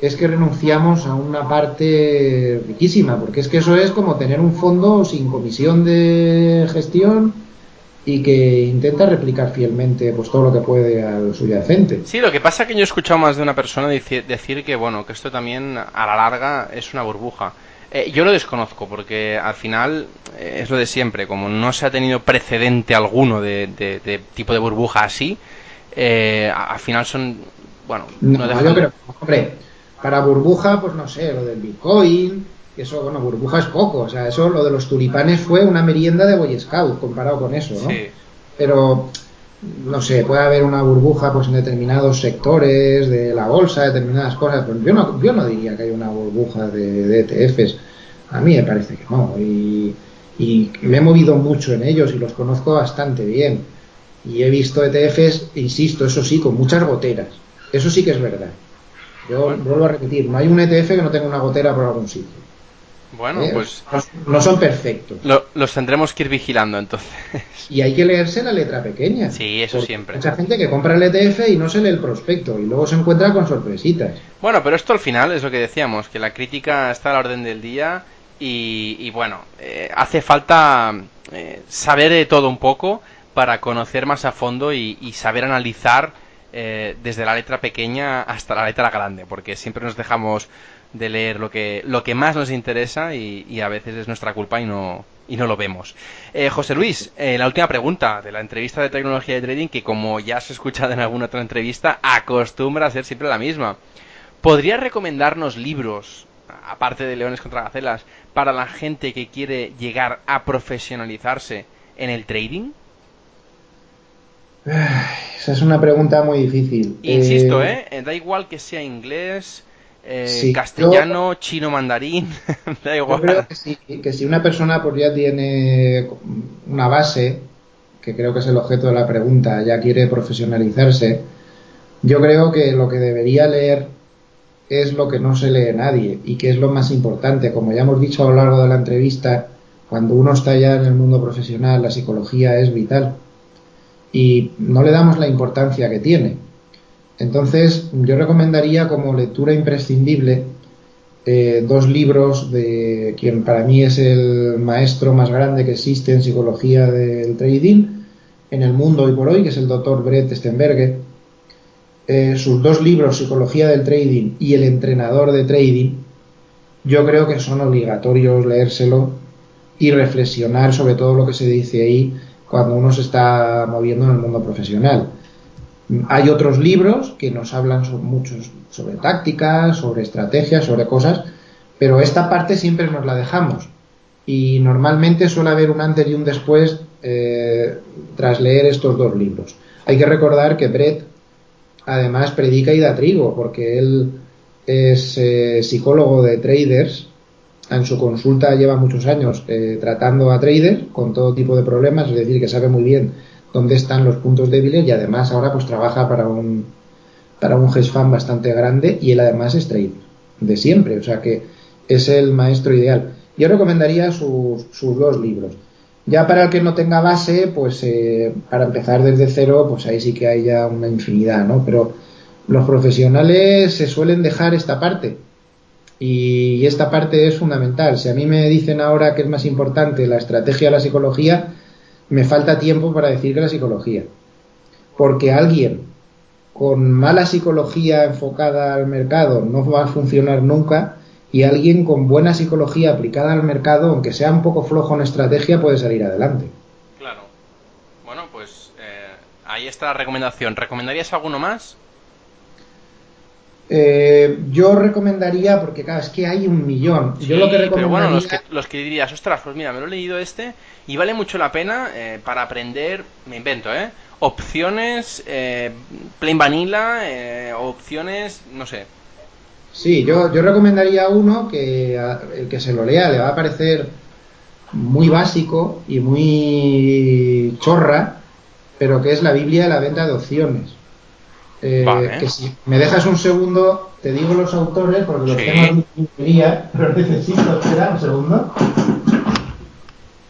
es que renunciamos a una parte riquísima, porque es que eso es como tener un fondo sin comisión de gestión y que intenta replicar fielmente pues todo lo que puede al subyacente. Sí, lo que pasa es que yo he escuchado más de una persona decir, que bueno, que esto también a la larga es una burbuja. Eh, yo lo desconozco porque al final eh, es lo de siempre, como no se ha tenido precedente alguno de, tipo de burbuja así, eh, al final son bueno, no, no hombre, para burbuja, pues no sé, lo del Bitcoin, eso, bueno, burbuja es poco, o sea, eso, lo de los tulipanes fue una merienda de Boy Scout comparado con eso, ¿no? Pero, no sé, puede haber una burbuja pues en determinados sectores de la bolsa, determinadas cosas, pero yo no, yo no diría que hay una burbuja de, ETFs, a mí me parece que no, y, y me he movido mucho en ellos y los conozco bastante bien, y he visto ETFs, insisto, eso sí, con muchas goteras, eso sí que es verdad. Yo vuelvo a repetir, no hay un ETF que no tenga una gotera por algún sitio. Bueno, eh, pues. No, son perfectos. los tendremos que ir vigilando entonces. Y hay que leerse la letra pequeña. Sí, eso siempre. Mucha gente que compra el ETF y no se lee el prospecto y luego se encuentra con sorpresitas. Bueno, pero esto al final es lo que decíamos, que la crítica está a la orden del día y, bueno, eh, hace falta eh, saber de todo un poco para conocer más a fondo y saber analizar eh, desde la letra pequeña hasta la letra grande, porque siempre nos dejamos de leer lo que, lo que más nos interesa y, a veces es nuestra culpa y no, y no lo vemos. Eh, José Luis, eh, la última pregunta de la entrevista de tecnología de trading, que como ya has escuchado en alguna otra entrevista, acostumbra a ser siempre la misma. ¿Podrías recomendarnos libros, aparte de Leones contra Gacelas, para la gente que quiere llegar a profesionalizarse en el trading? Esa es una pregunta muy difícil. Insisto, ¿eh? ¿eh? Da igual que sea inglés, eh, castellano, chino, mandarín, da igual. Yo creo que si, que si una persona pues ya tiene una base, que creo que es el objeto de la pregunta, ya quiere profesionalizarse, yo creo que lo que debería leer es lo que no se lee nadie y que es lo más importante. Como ya hemos dicho a lo largo de la entrevista, cuando uno está ya en el mundo profesional, la psicología es vital y no le damos la importancia que tiene. Entonces, yo recomendaría como lectura imprescindible eh, dos libros de quien para mí es el maestro más grande que existe en psicología del trading en el mundo hoy por hoy, que es el doctor Brett Stenberger eh, sus dos libros, Psicología del Trading y El entrenador de trading, yo creo que son obligatorios leérselo y reflexionar sobre todo lo que se dice ahí cuando uno se está moviendo en el mundo profesional. Hay otros libros que nos hablan sobre, muchos sobre tácticas, sobre estrategias, sobre cosas, pero esta parte siempre nos la dejamos. Y normalmente suele haber un antes y un después eh, tras leer estos dos libros. Hay que recordar que Brett además predica y da trigo, porque él es eh, psicólogo de traders. En su consulta lleva muchos años eh, tratando a traders con todo tipo de problemas, es decir, que sabe muy bien dónde están los puntos débiles y además ahora pues trabaja para un para un hedge bastante grande y él además es trader de siempre, o sea que es el maestro ideal. Yo recomendaría sus, sus dos libros. Ya para el que no tenga base, pues eh, para empezar desde cero, pues ahí sí que hay ya una infinidad, ¿no? Pero los profesionales se suelen dejar esta parte. Y esta parte es fundamental. Si a mí me dicen ahora que es más importante la estrategia o la psicología, me falta tiempo para decir que la psicología. Porque alguien con mala psicología enfocada al mercado no va a funcionar nunca y alguien con buena psicología aplicada al mercado, aunque sea un poco flojo en estrategia, puede salir adelante. Claro. Bueno, pues eh, ahí está la recomendación. ¿Recomendarías alguno más? Eh, yo recomendaría, porque claro, es que hay un millón. yo lo que recomendaría... Pero bueno, los que, los que dirías, ostras, pues mira, me lo he leído este y vale mucho la pena eh, para aprender, me invento, ¿eh? Opciones, plain vanilla, opciones, no sé, Sí, yo, yo recomendaría uno que el que se lo lea le va a parecer muy básico y muy chorra, pero que es la Biblia de la venta de opciones. Eh, que si me dejas un segundo, te digo los autores, porque los tengo en pero necesito, espera un segundo.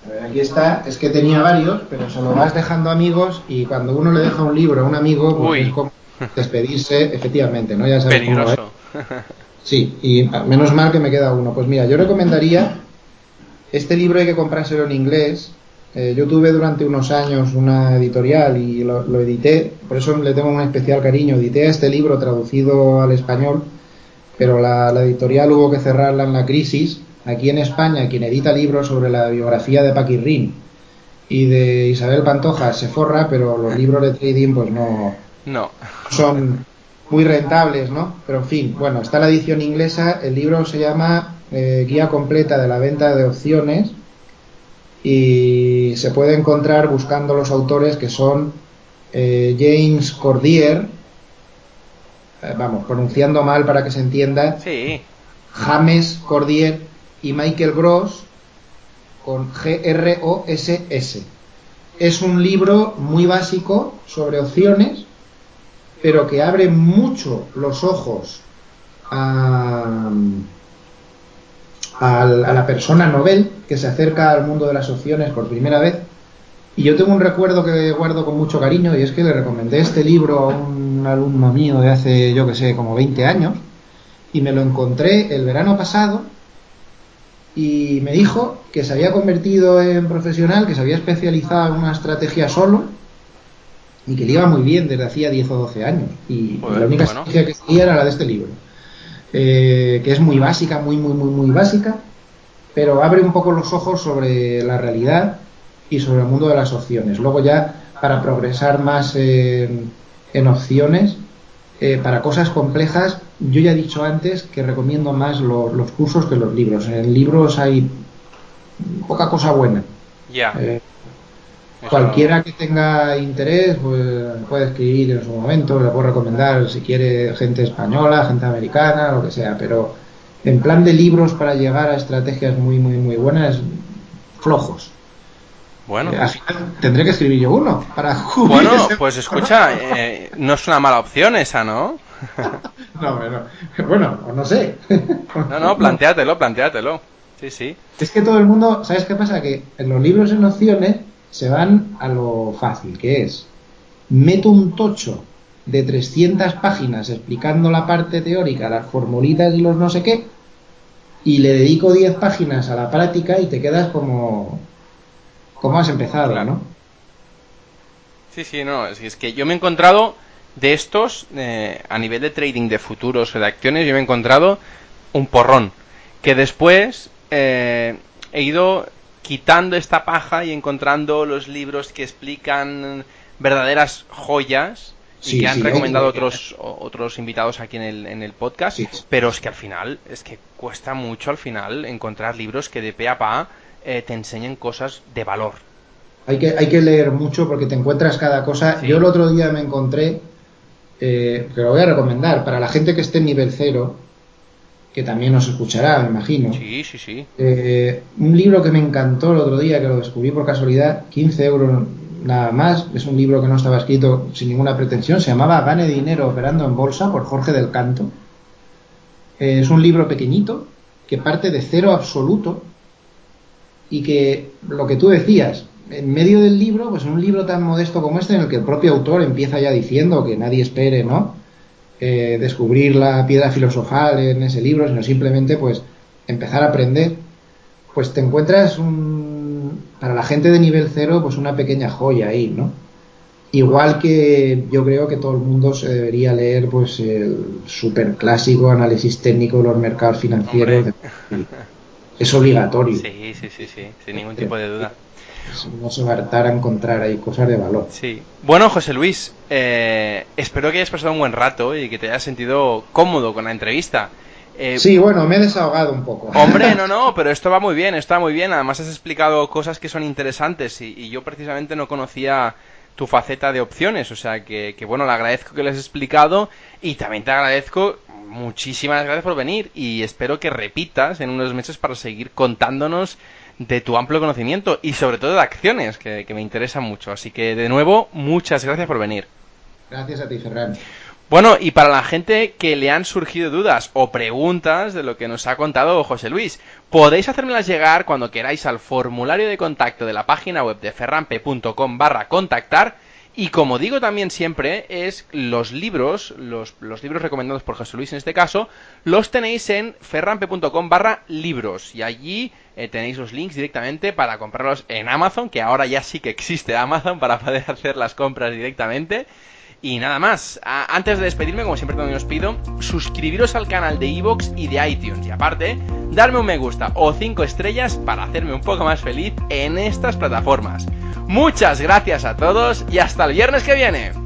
A ver, aquí está, es que tenía varios, pero se lo vas dejando amigos y cuando uno le deja un libro a un amigo, pues es como despedirse, efectivamente, ¿no? Ya sabes Peligroso. Sí, y menos mal que me queda uno. Pues mira, yo recomendaría, este libro hay que comprárselo en inglés. Eh, yo tuve durante unos años una editorial y lo, edité, por eso le tengo un especial cariño. Edité este libro traducido al español, pero la, editorial hubo que cerrarla en la crisis. Aquí en España, quien edita libros sobre la biografía de Paquirrín y de Isabel Pantoja se forra, pero los libros de trading pues no, no. son muy rentables, ¿no? Pero en fin, bueno, está la edición inglesa, el libro se llama eh, Guía completa de la venta de opciones y se puede encontrar buscando los autores que son eh, James Cordier, eh, vamos, pronunciando mal para que se entienda, sí. James Cordier y Michael Gross con G-R-O-S-S. Es un libro muy básico sobre opciones pero que abre mucho los ojos a, la persona novel que se acerca al mundo de las opciones por primera vez. Y yo tengo un recuerdo que guardo con mucho cariño y es que le recomendé este libro a un alumno mío de hace, yo que sé, como 20 años y me lo encontré el verano pasado y me dijo que se había convertido en profesional, que se había especializado en una estrategia solo y que le iba muy bien desde hacía 10 o 12 años. Y, la única estrategia que seguía era la de este libro. eh, que es muy básica, muy, muy, muy, muy básica, pero abre un poco los ojos sobre la realidad y sobre el mundo de las opciones. Luego ya, para progresar más en, opciones, eh, para cosas complejas, yo ya he dicho antes que recomiendo más los cursos que los libros. En libros hay poca cosa buena. Ya. Eh, cualquiera que tenga interés pues, puede escribir en su momento, le puedo recomendar si quiere gente española, gente americana, lo que sea, pero en plan de libros para llegar a estrategias muy, muy, muy buenas, flojos. Bueno. Eh, al final tendré que escribir yo uno para Bueno, pues escucha, eh, no es una mala opción esa, ¿no? no, bueno, bueno, no sé. no, no, planteátelo, planteátelo. Sí, sí. Es que todo el mundo, ¿sabes qué pasa? Que en los libros en opciones se van a lo fácil, que es, meto un tocho de 300 páginas explicando la parte teórica, las formulitas y los no sé qué, y le dedico 10 páginas a la práctica y te quedas como, como has empezado, ¿no? Sí, sí, no, es que yo me he encontrado de estos, eh, a nivel de trading de futuros o de acciones, yo me he encontrado un porrón, que después eh, he ido quitando esta paja y encontrando los libros que explican verdaderas joyas y que han recomendado otros otros invitados aquí en el, en el podcast, pero es que al final, es que cuesta mucho al final encontrar libros que de pe a pa eh, te enseñen cosas de valor. Hay que, hay que leer mucho porque te encuentras cada cosa. Yo el otro día me encontré, eh, que lo voy a recomendar, para la gente que esté en nivel cero, que también nos escuchará, me imagino. Sí, sí, sí. Eh, un libro que me encantó el otro día, que lo descubrí por casualidad, 15 euros nada más, es un libro que no estaba escrito sin ninguna pretensión, se llamaba Gane dinero operando en bolsa por Jorge del Canto. Eh, es un libro pequeñito que parte de cero absoluto y que lo que tú decías, en medio del libro, pues en un libro tan modesto como este, en el que el propio autor empieza ya diciendo que nadie espere, ¿no? Eh, descubrir la piedra filosofal en ese libro, sino simplemente pues empezar a aprender, pues te encuentras un, para la gente de nivel cero pues una pequeña joya ahí, ¿no? Igual que yo creo que todo el mundo se debería leer pues el super clásico análisis técnico de los mercados financieros. Es obligatorio. Sí, sí, sí, sí, sin ningún tipo de duda no se va a encontrar ahí cosas de valor. Sí. Bueno, José Luis, eh, espero que hayas pasado un buen rato y que te hayas sentido cómodo con la entrevista. Eh, sí, bueno, me he desahogado un poco. Hombre, no, no, pero esto va muy bien, está muy bien. Además has explicado cosas que son interesantes y, yo precisamente no conocía tu faceta de opciones, o sea que, que bueno, le agradezco que lo has explicado y también te agradezco muchísimas gracias por venir y espero que repitas en unos meses para seguir contándonos de tu amplio conocimiento y sobre todo de acciones, que, me interesan mucho. Así que de nuevo, muchas gracias por venir. Gracias a ti, Ferran. Bueno, y para la gente que le han surgido dudas o preguntas de lo que nos ha contado José Luis, podéis hacérmelas llegar cuando queráis al formulario de contacto de la página web de ferrampe.com barra contactar y como digo también siempre, es los libros, los, libros recomendados por José Luis en este caso, los tenéis en ferrampe.com barra libros. Y allí eh, tenéis los links directamente para comprarlos en Amazon, que ahora ya sí que existe Amazon para poder hacer las compras directamente. Y nada más, antes de despedirme, como siempre también os pido, suscribiros al canal de Evox y de iTunes. Y aparte, darme un me gusta o 5 estrellas para hacerme un poco más feliz en estas plataformas. Muchas gracias a todos y hasta el viernes que viene.